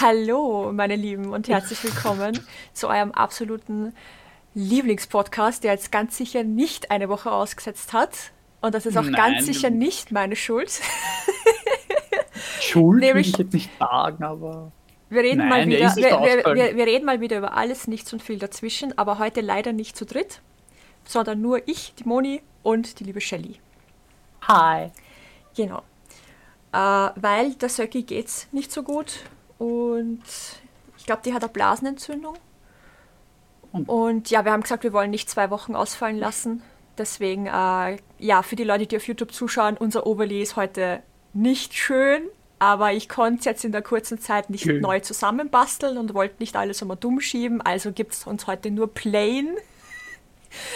Hallo, meine Lieben, und herzlich willkommen zu eurem absoluten Lieblingspodcast, der jetzt ganz sicher nicht eine Woche ausgesetzt hat. Und das ist auch Nein. ganz sicher nicht meine Schuld. Schuld Nämlich- will ich jetzt nicht sagen, aber Wir reden, Nein, mal der wieder, wir, wir, wir, wir reden mal wieder über alles, nichts und viel dazwischen, aber heute leider nicht zu dritt, sondern nur ich, die Moni und die liebe Shelley. hi. Genau. Äh, weil der Söcki geht's nicht so gut und ich glaube, die hat eine Blasenentzündung. Und- Und ja, wir haben gesagt, wir wollen nicht zwei Wochen ausfallen lassen. Deswegen, äh, ja, für die Leute, die auf YouTube zuschauen, unser Overlay ist heute nicht schön, aber ich konnte es jetzt in der kurzen Zeit nicht Schön. neu zusammenbasteln und wollte nicht alles immer dumm schieben. Also gibt es uns heute nur plain.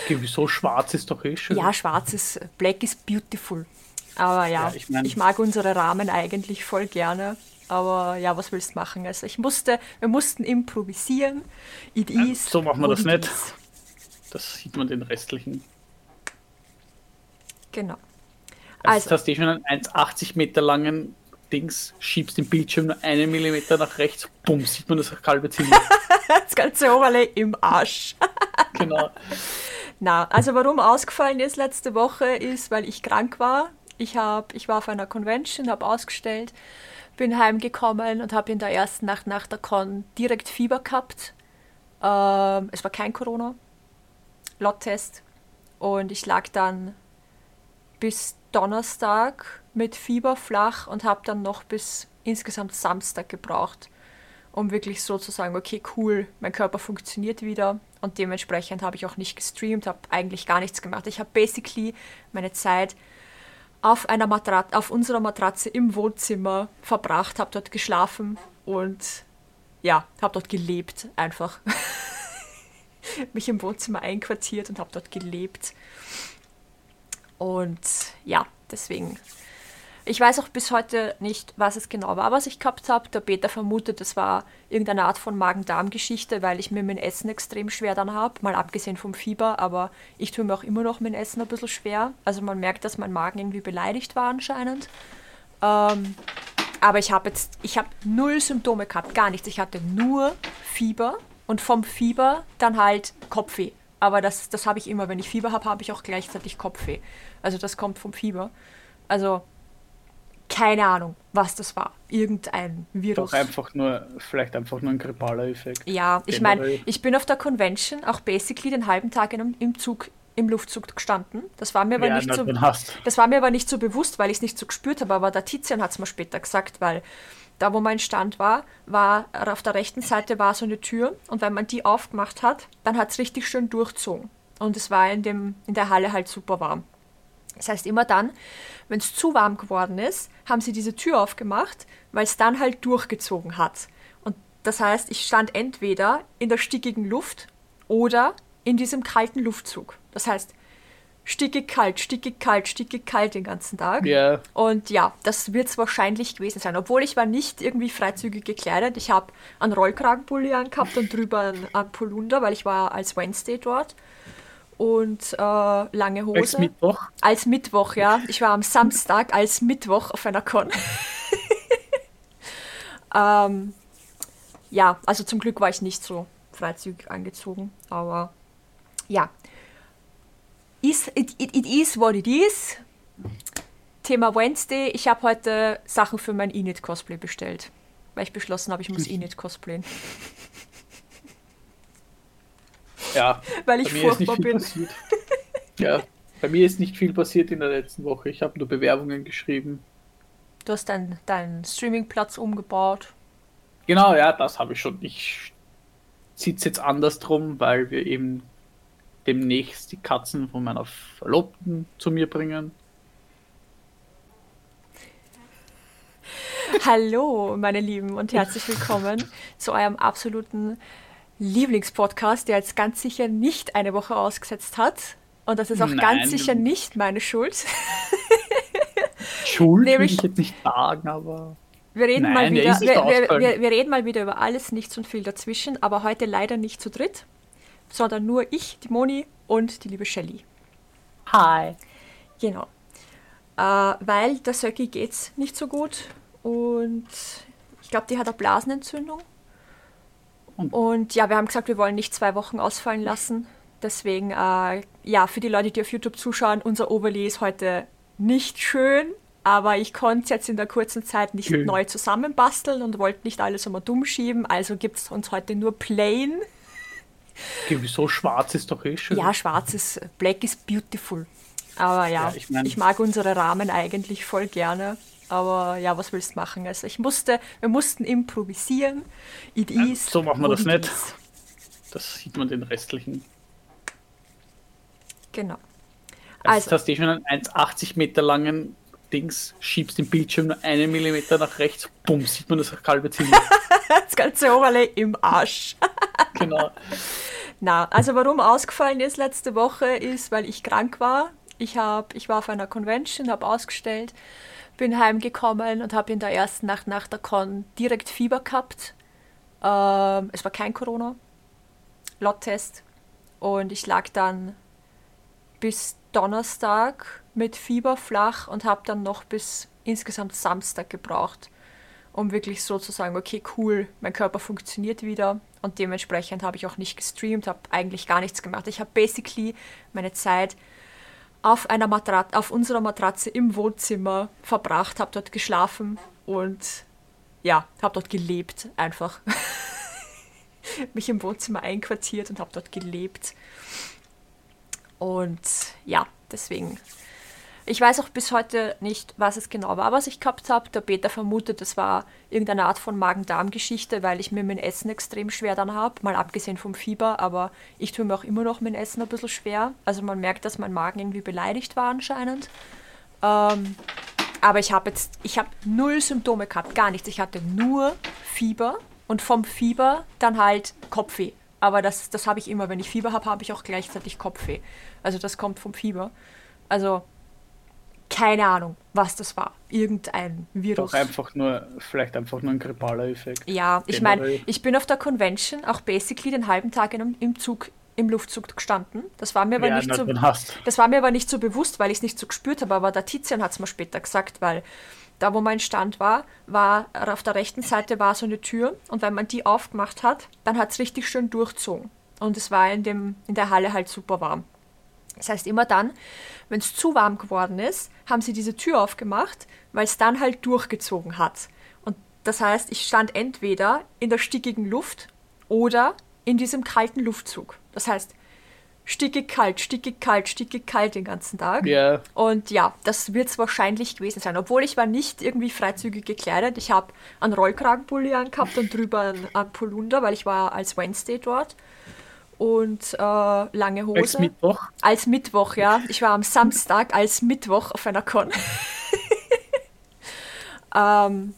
Okay, wieso schwarz ist doch eh schön. Ja, schwarzes Black is beautiful. Aber ja, Ja, ich, ich mein- mag unsere Rahmen eigentlich voll gerne. Aber ja, was willst du machen? Also ich musste, wir mussten improvisieren. It is so machen wir das nicht. is. Das sieht man den restlichen. Genau. Also, Also- hast du schon einen 1,80 Meter langen Dings, schiebst den Bildschirm nur einen Millimeter nach rechts, bumm, sieht man das halbe Zimmer. Das ganze Overlay im Arsch. genau. Na, also warum ausgefallen ist letzte Woche, ist, weil ich krank war. Ich, hab, ich war auf einer Convention, habe ausgestellt, bin heimgekommen und habe in der ersten Nacht nach der Con direkt Fieber gehabt. Ähm, es war kein Corona, Lot-Test. Und ich lag dann bis Donnerstag mit Fieber flach und habe dann noch bis insgesamt Samstag gebraucht, um wirklich so zu sagen, okay, cool, mein Körper funktioniert wieder. Und dementsprechend habe ich auch nicht gestreamt, habe eigentlich gar nichts gemacht. Ich habe basically meine Zeit auf, einer Matrat auf unserer Matratze im Wohnzimmer verbracht, habe dort geschlafen und ja, habe dort gelebt einfach. Mich im Wohnzimmer einquartiert und habe dort gelebt. Und ja, deswegen. Ich weiß auch bis heute nicht, was es genau war, was ich gehabt habe. Der Peter vermutet, es war irgendeine Art von Magen-Darm-Geschichte, weil ich mir mein Essen extrem schwer dann habe. Mal abgesehen vom Fieber, aber ich tue mir auch immer noch mein Essen ein bisschen schwer. Also man merkt, dass mein Magen irgendwie beleidigt war anscheinend. Ähm, aber ich habe jetzt, ich habe null Symptome gehabt, gar nichts. Ich hatte nur Fieber und vom Fieber dann halt Kopfweh. Aber das, das habe ich immer. Wenn ich Fieber habe, habe ich auch gleichzeitig Kopfweh. Also das kommt vom Fieber. Also keine Ahnung, was das war. Irgendein Virus. Doch einfach nur, vielleicht einfach nur ein grippaler Effekt. Ja, ich meine, ich bin auf der Convention auch basically den halben Tag in, im Zug, im Luftzug gestanden. Das war mir aber Ja, nicht so. Das war mir aber nicht so bewusst, weil ich es nicht so gespürt habe, aber der Tizian hat es mir später gesagt, weil da, wo mein Stand war, war auf der rechten Seite war so eine Tür und wenn man die aufgemacht hat, dann hat es richtig schön durchzogen. Und es war in, dem, in der Halle halt super warm. Das heißt, immer dann, wenn es zu warm geworden ist, haben sie diese Tür aufgemacht, weil es dann halt durchgezogen hat. Und das heißt, ich stand entweder in der stickigen Luft oder in diesem kalten Luftzug. Das heißt, stickig kalt, stickig kalt, stickig kalt den ganzen Tag. Ja, Und ja, das wird es wahrscheinlich gewesen sein. Obwohl ich war nicht irgendwie freizügig gekleidet. Ich habe einen Rollkragenpulli angehabt und drüber einen, einen Polunder, weil ich war als Wednesday dort. Und äh, lange Hose. als Mittwoch. Als Mittwoch, ja. Ich war am Samstag als Mittwoch auf einer Con. ähm, ja, also zum Glück war ich nicht so freizügig angezogen, aber ja. Is, it, it, it is what it is. Thema Wednesday. Ich habe heute Sachen für mein Init-Cosplay bestellt, weil ich beschlossen habe, ich muss Init cosplayen, Ja, weil bei ich mir ist nicht furchtbar viel bin. passiert. Ja, bei mir ist nicht viel passiert in der letzten Woche. Ich habe nur Bewerbungen geschrieben. Du hast deinen dein Streamingplatz umgebaut. Genau, ja, das habe ich schon. Ich sitze jetzt anders drum, weil wir eben demnächst die Katzen von meiner Verlobten zu mir bringen. Hallo, meine Lieben, und herzlich willkommen zu eurem absoluten Lieblingspodcast, der jetzt ganz sicher nicht eine Woche ausgesetzt hat. Und das ist auch Nein. ganz sicher nicht meine Schuld. Schuld Nämlich- will ich jetzt nicht sagen, aber Wir reden, Nein, mal der wieder, wir, wir, wir, wir reden mal wieder über alles, nichts und viel dazwischen, aber heute leider nicht zu dritt, sondern nur ich, die Moni und die liebe Shelley. hi. Genau. Äh, weil der Söcki geht's nicht so gut und Ich glaube, die hat eine Blasenentzündung. Und, und ja, wir haben gesagt, wir wollen nicht zwei Wochen ausfallen lassen. Deswegen, äh, ja, für die Leute, die auf YouTube zuschauen, unser Overlay ist heute nicht schön, aber ich konnte es jetzt in der kurzen Zeit nicht schön. neu zusammenbasteln und wollte nicht alles immer dumm schieben, also gibt es uns heute nur plain. Okay, wieso schwarz ist doch eh schön? Ja, schwarz ist, black is beautiful. Aber ja, ja ich, mein, ich mag unsere Rahmen eigentlich voll gerne. Aber ja, was willst du machen? Also ich musste, wir mussten improvisieren. It ja, is, so machen wir das nicht. Is. Das sieht man den restlichen. Genau. Also, also hast du schon einen 1,80 Meter langen Dings, schiebst den Bildschirm nur einen Millimeter nach rechts, bumm, sieht man das halbe Zimmer. das ganze Overlay im Arsch. genau. Na, also warum ausgefallen ist letzte Woche, ist, weil ich krank war. Ich, hab, ich war auf einer Convention, habe ausgestellt bin heimgekommen und habe in der ersten Nacht nach der Con direkt Fieber gehabt. Ähm, es war kein Corona, Lot-Test. Und ich lag dann bis Donnerstag mit Fieber flach und habe dann noch bis insgesamt Samstag gebraucht, um wirklich so zu sagen, okay, cool, mein Körper funktioniert wieder. Und dementsprechend habe ich auch nicht gestreamt, habe eigentlich gar nichts gemacht. Ich habe basically meine Zeit auf, einer Matrat auf unserer Matratze im Wohnzimmer verbracht, habe dort geschlafen und ja, habe dort gelebt einfach. Mich im Wohnzimmer einquartiert und habe dort gelebt. Und ja, deswegen ich weiß auch bis heute nicht, was es genau war, was ich gehabt habe. Der Peter vermutet, es war irgendeine Art von Magen-Darm-Geschichte, weil ich mir mein Essen extrem schwer dann habe, mal abgesehen vom Fieber, aber ich tue mir auch immer noch mein Essen ein bisschen schwer. Also man merkt, dass mein Magen irgendwie beleidigt war anscheinend. Ähm, aber ich habe jetzt, ich habe null Symptome gehabt, gar nichts. Ich hatte nur Fieber und vom Fieber dann halt Kopfweh. Aber das, das habe ich immer. Wenn ich Fieber habe, habe ich auch gleichzeitig Kopfweh. Also das kommt vom Fieber. Also keine Ahnung, was das war. Irgendein Virus. Doch einfach nur, vielleicht einfach nur ein grippaler Effekt. Ja, ich meine, ich bin auf der Convention auch basically den halben Tag in, im Zug, im Luftzug gestanden. Das war mir aber ja, nicht so. Das war mir aber nicht so bewusst, weil ich es nicht so gespürt habe. Aber der Tizian hat es mir später gesagt, weil da, wo mein Stand war, war auf der rechten Seite war so eine Tür und wenn man die aufgemacht hat, dann hat es richtig schön durchzogen. Und es war in, dem, in der Halle halt super warm. Das heißt, immer dann, wenn es zu warm geworden ist, haben sie diese Tür aufgemacht, weil es dann halt durchgezogen hat. Und das heißt, ich stand entweder in der stickigen Luft oder in diesem kalten Luftzug. Das heißt, stickig kalt, stickig kalt, stickig kalt den ganzen Tag. Yeah. Und ja, das wird es wahrscheinlich gewesen sein. Obwohl ich war nicht irgendwie freizügig gekleidet. Ich habe einen Rollkragenpulli angehabt und drüber einen Polunder, weil ich war als Wednesday dort und äh, lange Hose. Als Mittwoch? Als Mittwoch, ja. Ich war am Samstag als Mittwoch auf einer Con. ähm,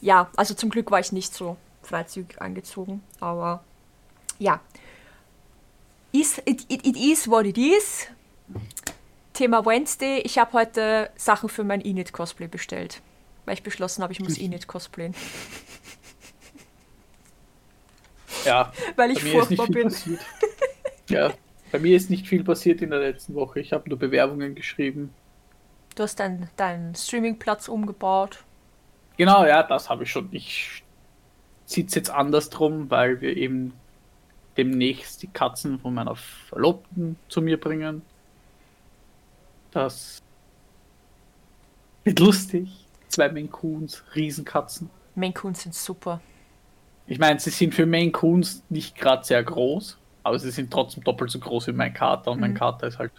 ja, also zum Glück war ich nicht so freizügig angezogen, aber ja. Is, it, it, it is what it is. Thema Wednesday. Ich habe heute Sachen für mein Init-Cosplay bestellt, weil ich beschlossen habe, ich muss Init cosplayen. Ja. Weil ich furchtbar bin. Ja, bei mir ist nicht viel passiert in der letzten Woche. Ich habe nur Bewerbungen geschrieben. Du hast deinen dein Streamingplatz umgebaut. Genau, ja, das habe ich schon. Ich sitze jetzt anders drum, weil wir eben demnächst die Katzen von meiner Verlobten zu mir bringen. Das wird lustig. Zwei Coons, Riesenkatzen. Coons sind super. Ich meine, sie sind für Maine Coons nicht gerade sehr groß, aber sie sind trotzdem doppelt so groß wie mein Kater und mhm. mein Kater ist halt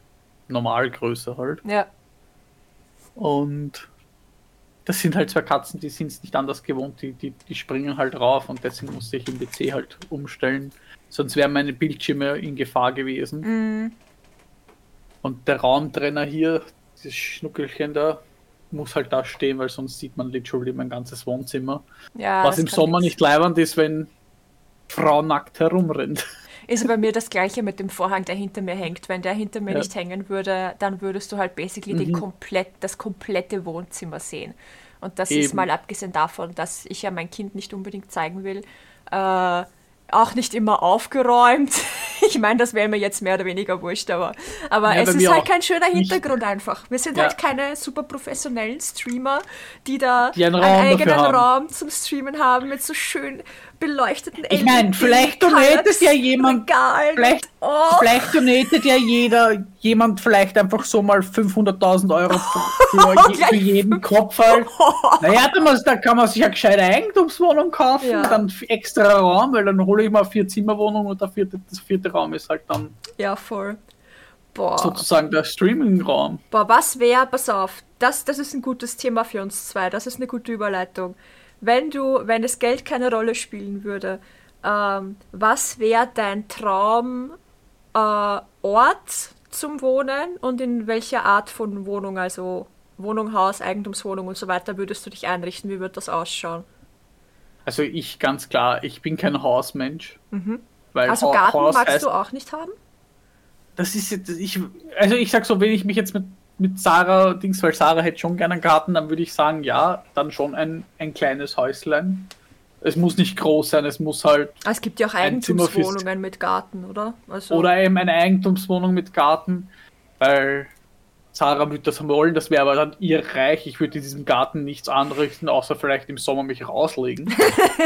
normal größer halt. Ja. Und das sind halt zwei Katzen, die sind es nicht anders gewohnt, die, die, die springen halt rauf und deswegen musste ich im PC halt umstellen. Sonst wären meine Bildschirme in Gefahr gewesen. Mhm. Und der Raumtrenner hier, dieses Schnuckelchen da, muss halt da stehen, weil sonst sieht man literally mein ganzes Wohnzimmer. Ja, Was im Sommer nicht leibend ist, wenn Frau nackt herumrennt. Ist bei mir das gleiche mit dem Vorhang, der hinter mir hängt. Wenn der hinter mir ja. nicht hängen würde, dann würdest du halt basically mhm. komplett, das komplette Wohnzimmer sehen. Und das Eben. ist mal abgesehen davon, dass ich ja mein Kind nicht unbedingt zeigen will, äh, auch nicht immer aufgeräumt. Ich meine, das wäre mir jetzt mehr oder weniger wurscht, aber, aber Ja, es ist halt kein schöner nicht. Hintergrund einfach. Wir sind Ja. halt keine super professionellen Streamer, die da Die einen Raum eigenen haben. Raum zum Streamen haben mit so schön beleuchteten Ich meine, vielleicht donatet ja jemand- Regalen. Vielleicht, Oh. vielleicht donatet ja jeder, jemand vielleicht einfach so mal 500.000 Euro für, für, je, für jeden Kopf halt. Naja, da, kann man sich eine gescheite Eigentumswohnung kaufen, Ja. dann extra Raum, weil dann hole ich mal eine Vier-Zimmer-Wohnung und der vierte, das vierte Raum ist halt dann Ja, voll. Boah. sozusagen der Streaming-Raum. Boah, was wäre, pass auf, das, das ist ein gutes Thema für uns zwei, das ist eine gute Überleitung. Wenn du, wenn das Geld keine Rolle spielen würde, ähm, was wäre dein Traum äh, Ort zum Wohnen und in welcher Art von Wohnung, also Wohnung, Haus, Eigentumswohnung und so weiter, würdest du dich einrichten? Wie würde das ausschauen? Also ich ganz klar, ich bin kein Hausmensch. Weil Also Ha- Garten Haus magst du auch nicht haben? Das ist jetzt, ich, also ich sag so, wenn ich mich jetzt mit, mit Sarah, Dings, weil Sarah hätte schon gerne einen Garten, dann würde ich sagen, ja, dann schon ein, ein kleines Häuslein. Es muss nicht groß sein, es muss halt, Ah, Es gibt ja auch Eigentumswohnungen mit Garten, oder? Also, oder eben eine Eigentumswohnung mit Garten, weil Sarah würde das wollen, das wäre aber dann ihr Reich. Ich würde in diesem Garten nichts anrichten, außer vielleicht im Sommer mich rauslegen.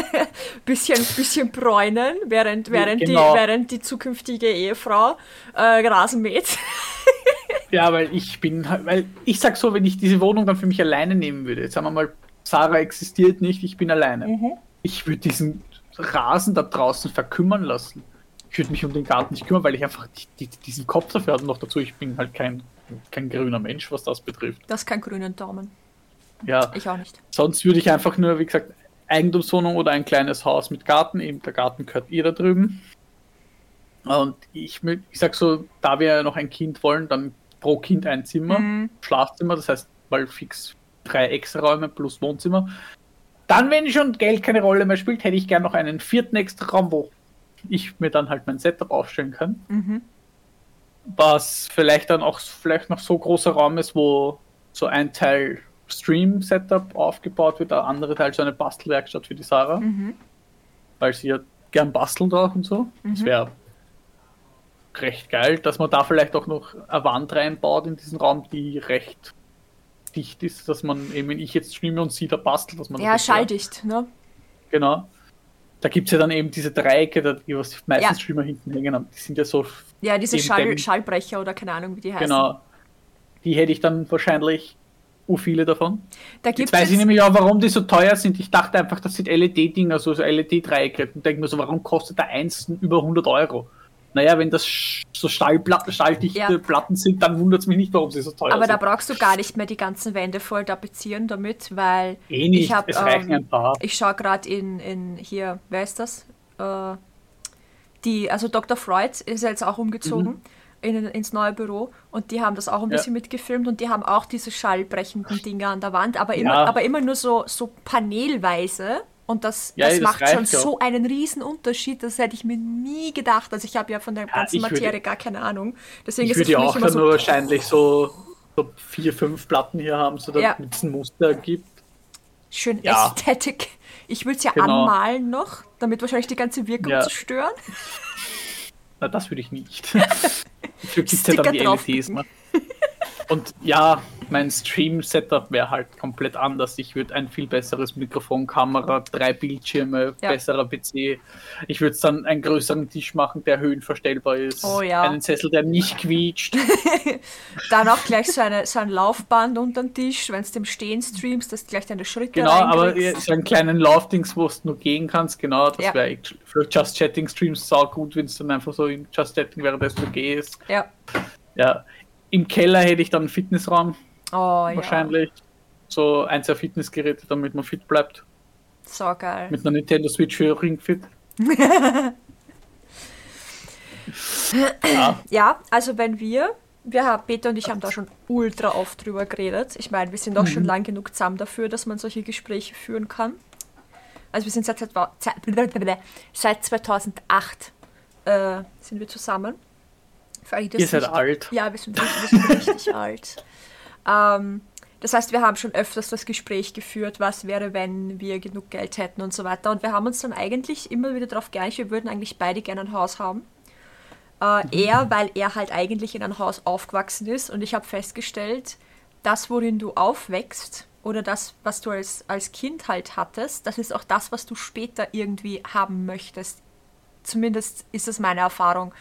bisschen, bisschen bräunen, während, während, genau. die, während die zukünftige Ehefrau äh, Rasen mäht. Ja, weil ich bin weil ich sag so, wenn ich diese Wohnung dann für mich alleine nehmen würde, jetzt sagen wir mal, Sarah existiert nicht, ich bin alleine. Mhm. Ich würde diesen Rasen da draußen verkümmern lassen. Ich würde mich um den Garten nicht kümmern, weil ich einfach die, die, diesen Kopf dafür habe. Und noch dazu, ich bin halt kein, kein grüner Mensch, was das betrifft. Das ist kein grünen Daumen. Ja, Ich auch nicht. sonst würde ich einfach nur, wie gesagt, Eigentumswohnung oder ein kleines Haus mit Garten. Eben der Garten gehört ihr da drüben. Und ich, ich sag so, da wir ja noch ein Kind wollen, dann pro Kind ein Zimmer, Mhm. Schlafzimmer, das heißt mal fix drei Extra-Räume plus Wohnzimmer. Dann, wenn schon Geld keine Rolle mehr spielt, hätte ich gern noch einen vierten Extra-Raum, wo ich mir dann halt mein Setup aufstellen kann. Mhm. Was vielleicht dann auch vielleicht noch so großer Raum ist, wo so ein Teil Stream-Setup aufgebaut wird, der andere Teil so eine Bastelwerkstatt für die Sarah, Mhm. weil sie ja gern bastelt auch und so. Das wäre recht geil, dass man da vielleicht auch noch eine Wand reinbaut in diesen Raum, die recht dicht ist, dass man eben, wenn ich jetzt streame und sie da bastelt, dass man Ja, schalldicht, ne? Genau. Da gibt es ja dann eben diese Dreiecke, die was meistens Ja. Streamer hinten hängen haben. Die sind ja so Ja, diese Schall, Schallbrecher oder keine Ahnung, wie die heißen. Genau. Die hätte ich dann wahrscheinlich u viele davon. Da Jetzt gibt weiß ich es. nämlich auch, warum die so teuer sind. Ich dachte einfach, das sind LED-Dinger, also so LED-Dreiecke. Und denke mir so, warum kostet der eins über 100 Euro? Naja, wenn das so Stahlplatten, stahldichte Ja. Platten sind, dann wundert es mich nicht, warum sie so teuer Aber da sind. brauchst du gar nicht mehr die ganzen Wände voll tapezieren damit, weil eh nicht, ich hab, es reichen ähm, ein paar. ich schaue gerade in, in hier, wer ist das? Äh, die, also Dr. Freud ist ja jetzt auch umgezogen in, ins neue Büro und die haben das auch ein Mhm. Ja. bisschen mitgefilmt und die haben auch diese schallbrechenden Dinger an der Wand, aber immer, Ja. aber immer nur so, so panelweise. Und das, Ja, das, das macht schon ja so einen riesen Unterschied, das hätte ich mir nie gedacht. Also ich habe ja von der ganzen ich würde- Materie gar keine Ahnung. Deswegen Ich ist es würde ja auch dann so, nur wahrscheinlich so, so vier, fünf Platten hier haben, so Ja. damit es ein Muster gibt. schön Ja. Ästhetik. Ich würde es ja Genau. anmalen noch, damit wahrscheinlich die ganze Wirkung Ja. zerstören. Na, das würde ich nicht. Gibt es ja dann die drauf LEDs. Und ja, mein Stream-Setup wäre halt komplett anders. Ich würde ein viel besseres Mikrofon, Kamera, drei Bildschirme, Ja. besserer PC. Ich würde dann einen größeren Tisch machen, der höhenverstellbar ist. Oh ja. Einen Sessel, der nicht quietscht. Dann auch gleich so, eine, so ein Laufband unter den Tisch, wenn du im Stehen streamst, dass du gleich deine Schritte Genau, aber so einen kleinen Laufdings, wo du nur gehen kannst. Genau, das Ja. wäre für Just Chatting Streams sau gut, wenn es dann einfach so in Just Chatting währenddessen du gehst. Ja. Ja. Im Keller hätte ich dann einen Fitnessraum. Oh ja. wahrscheinlich. So ein, zwei Fitnessgeräte, damit man fit bleibt. So geil. Mit einer Nintendo Switch für Ring Fit. ja, Ja, also wenn wir, wir haben, Peter und ich haben da schon ultra oft drüber geredet. Ich meine, wir sind auch Mhm. schon lang genug zusammen dafür, dass man solche Gespräche führen kann. Also wir sind seit, seit, seit 2008 äh, sind wir zusammen. Ihr seid nicht- alt. Ja, wir sind, richtig- wir sind richtig alt. Ähm, Das heißt, wir haben schon öfters das Gespräch geführt, was wäre, wenn wir genug Geld hätten und so weiter. Und wir haben uns dann eigentlich immer wieder darauf geeinigt, wir würden eigentlich beide gerne ein Haus haben. Äh, er, weil er halt eigentlich in einem Haus aufgewachsen ist und ich habe festgestellt, das, worin du aufwächst oder das, was du als, als Kind halt hattest, das ist auch das, was du später irgendwie haben möchtest. Zumindest ist das meine Erfahrung.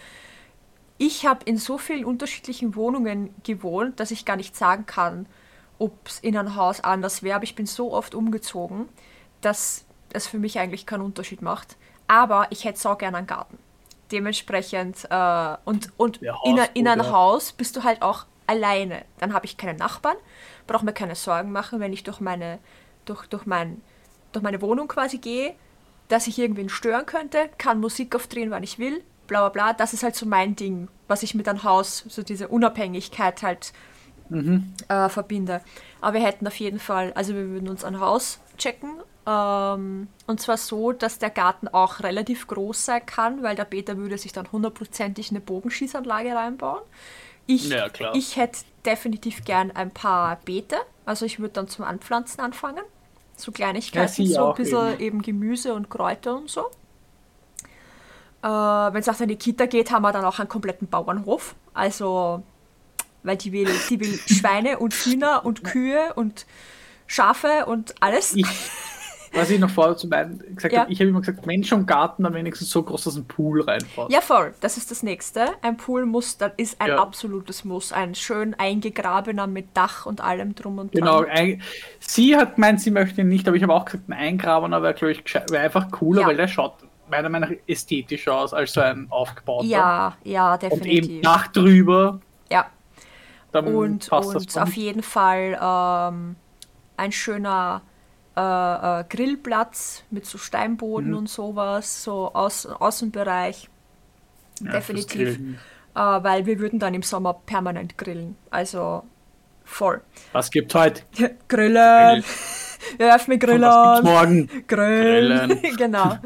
Ich habe in so vielen unterschiedlichen Wohnungen gewohnt, dass ich gar nicht sagen kann, ob es in einem Haus anders wäre. Aber ich bin so oft umgezogen, dass es für mich eigentlich keinen Unterschied macht. Aber ich hätte so gerne einen Garten. Dementsprechend, äh, und, und Ja, in, in einem? Haus bist du halt auch alleine. Dann habe ich keine Nachbarn, brauche mir keine Sorgen machen, wenn ich durch meine, durch, durch mein, durch meine Wohnung quasi gehe, dass ich irgendwen stören könnte, kann Musik aufdrehen, wann ich will, bla bla bla. Das ist halt so mein Ding, was ich mit einem Haus, so diese Unabhängigkeit halt äh, verbinde. Aber wir hätten auf jeden Fall, also wir würden uns ein Haus checken. Ähm, und zwar so, dass der Garten auch relativ groß sein kann, weil der Peter würde sich dann hundertprozentig eine Bogenschießanlage reinbauen. Ich, Ja, klar. ich hätte definitiv gern ein paar Beete. Also ich würde dann zum Anpflanzen anfangen. So Kleinigkeiten, Ja, so ein bisschen eben. eben. Gemüse und Kräuter und so. Äh, Wenn es auch in die Kita geht, haben wir dann auch einen kompletten Bauernhof. Also, weil die will, die will Schweine und Hühner und Kühe und Schafe und alles. Ich, was ich noch vorher zu meinen gesagt Ja. habe, ich habe immer gesagt, Mensch und Garten am wenigstens so groß, dass ein Pool reinpasst. Ja, voll. Das ist das nächste. Ein Pool muss, das ist ein Ja. absolutes Muss. Ein schön eingegrabener mit Dach und allem drum und Genau, dran. ein, sie hat gemeint, sie möchte ihn nicht, aber ich habe auch gesagt, ein Eingrabener wäre, glaube ich, wäre einfach cooler, Ja. weil der schaut meiner Meinung nach ästhetischer aus als so ein aufgebauter. Ja, ja, Und eben definitiv. Dach drüber, Ja. Und, und auf jeden Fall ähm, ein schöner äh, äh, Grillplatz mit so Steinboden Mhm. und sowas, so Außen Außenbereich. Ja, definitiv. Äh, weil wir würden dann im Sommer permanent grillen. Also voll. Was gibt heute? Grillen! Wir dürfen mit Was gibt's Grillen! morgen? Grillen! Grillen. genau.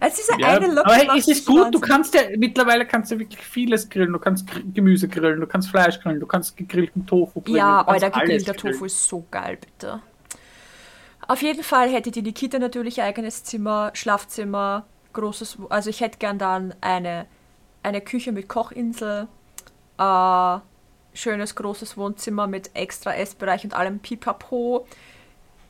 Es ist eine Ja, Locke. aber macht es ist gut, du kannst ja, mittlerweile kannst du wirklich vieles grillen. Du kannst Gemüse grillen, du kannst Fleisch grillen, du kannst gegrillten Tofu grillen. Ja, Alter, alles gegrillter. Tofu ist so geil, bitte. Auf jeden Fall hätte die Nikita natürlich eigenes Zimmer, Schlafzimmer, großes, also ich hätte gern dann eine, eine Küche mit Kochinsel, äh, schönes großes Wohnzimmer mit extra Essbereich und allem Pipapo,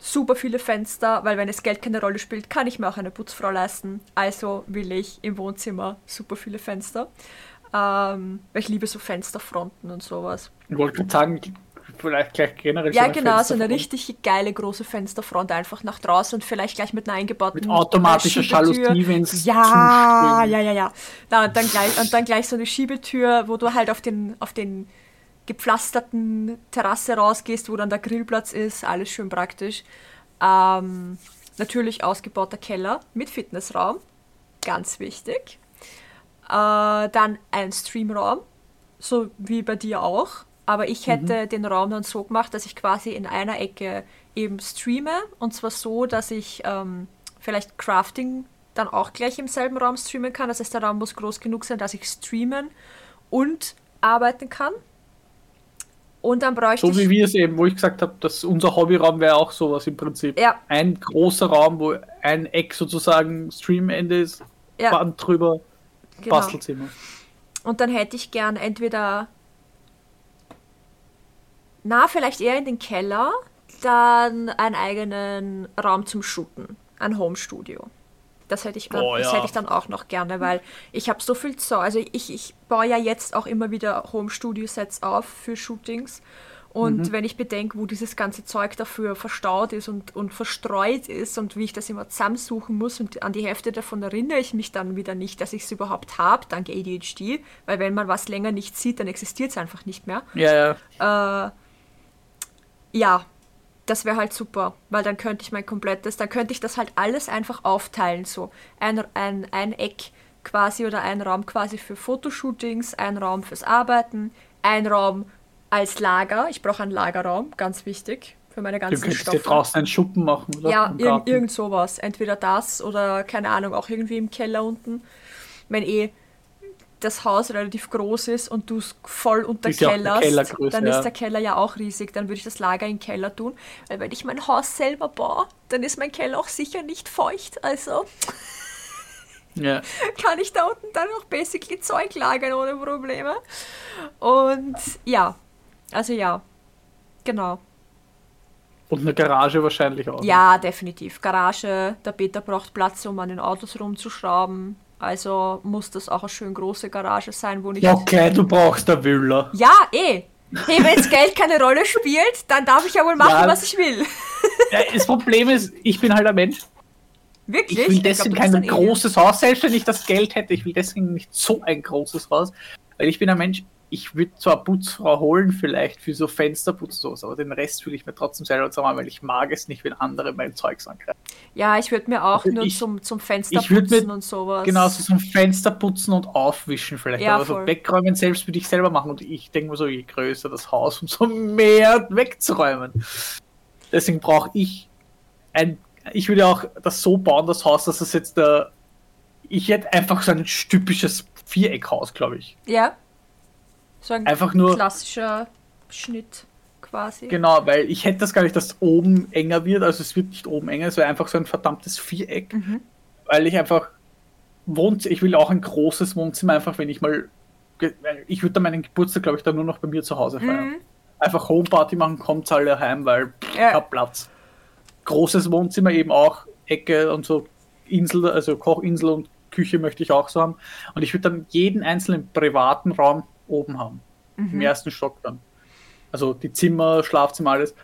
super viele Fenster, weil wenn das Geld keine Rolle spielt, kann ich mir auch eine Putzfrau leisten. Also will ich im Wohnzimmer super viele Fenster. Ähm, weil ich liebe so Fensterfronten und sowas. Ich wollte sagen, vielleicht gleich generell Ja, so genau, so eine richtig geile große Fensterfront einfach nach draußen und vielleicht gleich mit einer eingebauten Mit automatischer. Jalousie, wenn's Ja, zuspringt. ja, ja, ja. Na, und, dann gleich, und dann gleich so eine Schiebetür, wo du halt auf den, auf den gepflasterten Terrasse rausgehst, wo dann der Grillplatz ist, alles schön praktisch. Ähm, natürlich ausgebauter Keller mit Fitnessraum, ganz wichtig. Äh, dann ein Streamraum, so wie bei dir auch. Aber ich hätte den Raum dann so gemacht, dass ich quasi in einer Ecke eben streame. Und zwar so, dass ich ähm, vielleicht Crafting dann auch gleich im selben Raum streamen kann. Das heißt, der Raum muss groß genug sein, dass ich streamen und arbeiten kann. Und dann bräuchte So wie wir es eben, wo ich gesagt habe, dass unser Hobbyraum wäre auch sowas im Prinzip. Ja. Ein großer Raum, wo ein Eck sozusagen Streamende ist, Ja, Wand drüber, genau. Bastelzimmer. Und dann hätte ich gern entweder, na, vielleicht eher in den Keller, dann einen eigenen Raum zum Shooten, ein Homestudio. Das hätte ich, dann, Oh, das ja. hätte ich dann auch noch gerne, weil ich habe so viel Zeug. Also ich, ich baue ja jetzt auch immer wieder Home-Studio-Sets auf für Shootings. Und wenn ich bedenke, wo dieses ganze Zeug dafür verstaut ist und, und verstreut ist und wie ich das immer zusammensuchen muss und an die Hälfte davon erinnere ich mich dann wieder nicht, dass ich es überhaupt habe, dank ADHD, weil wenn man was länger nicht sieht, dann existiert es einfach nicht mehr. Ja, ja. Äh, ja, das wäre halt super, weil dann könnte ich mein komplettes, dann könnte ich das halt alles einfach aufteilen, so ein, ein, ein Eck quasi oder ein Raum quasi für Fotoshootings, ein Raum fürs Arbeiten, ein Raum als Lager, ich brauche einen Lagerraum, ganz wichtig für meine Du ganzen könntest dir Stoffe. draußen einen Schuppen machen, oder? Ja, irg irgend sowas. Entweder das oder, keine Ahnung, auch irgendwie im Keller unten. Wenn eh das Haus relativ groß ist und du es voll unter Ist ja auch der Kellerst, Kellergröße, dann ist der Keller ja auch riesig. Dann würde ich das Lager in den Keller tun. Weil wenn ich mein Haus selber baue, dann ist mein Keller auch sicher nicht feucht. Also Ja. kann ich da unten dann auch basically Zeug lagern ohne Probleme. Und ja, also ja, genau. Und eine Garage wahrscheinlich auch. Ja, definitiv. Garage, der Peter braucht Platz, um an den Autos rumzuschrauben. Also muss das auch eine schön große Garage sein, wo nicht. Ja, okay, du brauchst eine Villa. Ja, eh. Hey, wenn Geld keine Rolle spielt, dann darf ich ja wohl machen, Ja. was ich will. Das Problem ist, ich bin halt ein Mensch. Wirklich? Ich will glaub, deswegen du bist kein großes Haus, selbst wenn ich das Geld hätte. Ich will deswegen nicht so ein großes Haus. Weil ich bin ein Mensch, ich würde zwar eine Putzfrau holen, vielleicht für so Fensterputz, sowas, aber den Rest will ich mir trotzdem selber zusammen, weil ich mag es nicht, wenn andere mein Zeugs angreifen. Ja, ich würde mir auch Also nur ich- zum, zum Fensterputzen und sowas. Genau, so zum Fenster putzen und aufwischen vielleicht. Ja, aber so voll. wegräumen selbst würde ich selber machen. Und ich denke mir so, je größer das Haus, umso mehr wegzuräumen. Deswegen brauche ich ein. Ich würde auch das so bauen, das Haus, dass es jetzt der. Ich hätte einfach so ein typisches Viereckhaus, glaube ich. Ja. So ein Einfach nur. klassischer Schnitt quasi. Genau, weil ich hätte das gar nicht, dass oben enger wird. Also es wird nicht oben enger, es wäre einfach so ein verdammtes Viereck. Mhm. Weil ich einfach wohnt, ich will auch ein großes Wohnzimmer, einfach wenn ich mal. Ich würde dann meinen Geburtstag, glaube ich, dann nur noch bei mir zu Hause feiern. Mhm. Einfach Homeparty machen, kommt alle heim, weil pff, Ja. ich hab Platz. Großes Wohnzimmer eben auch, Ecke und so Insel, also Kochinsel und Küche möchte ich auch so haben. Und ich würde dann jeden einzelnen privaten Raum oben haben. Mhm. Im ersten Stock dann. Also die Zimmer, Schlafzimmer, alles.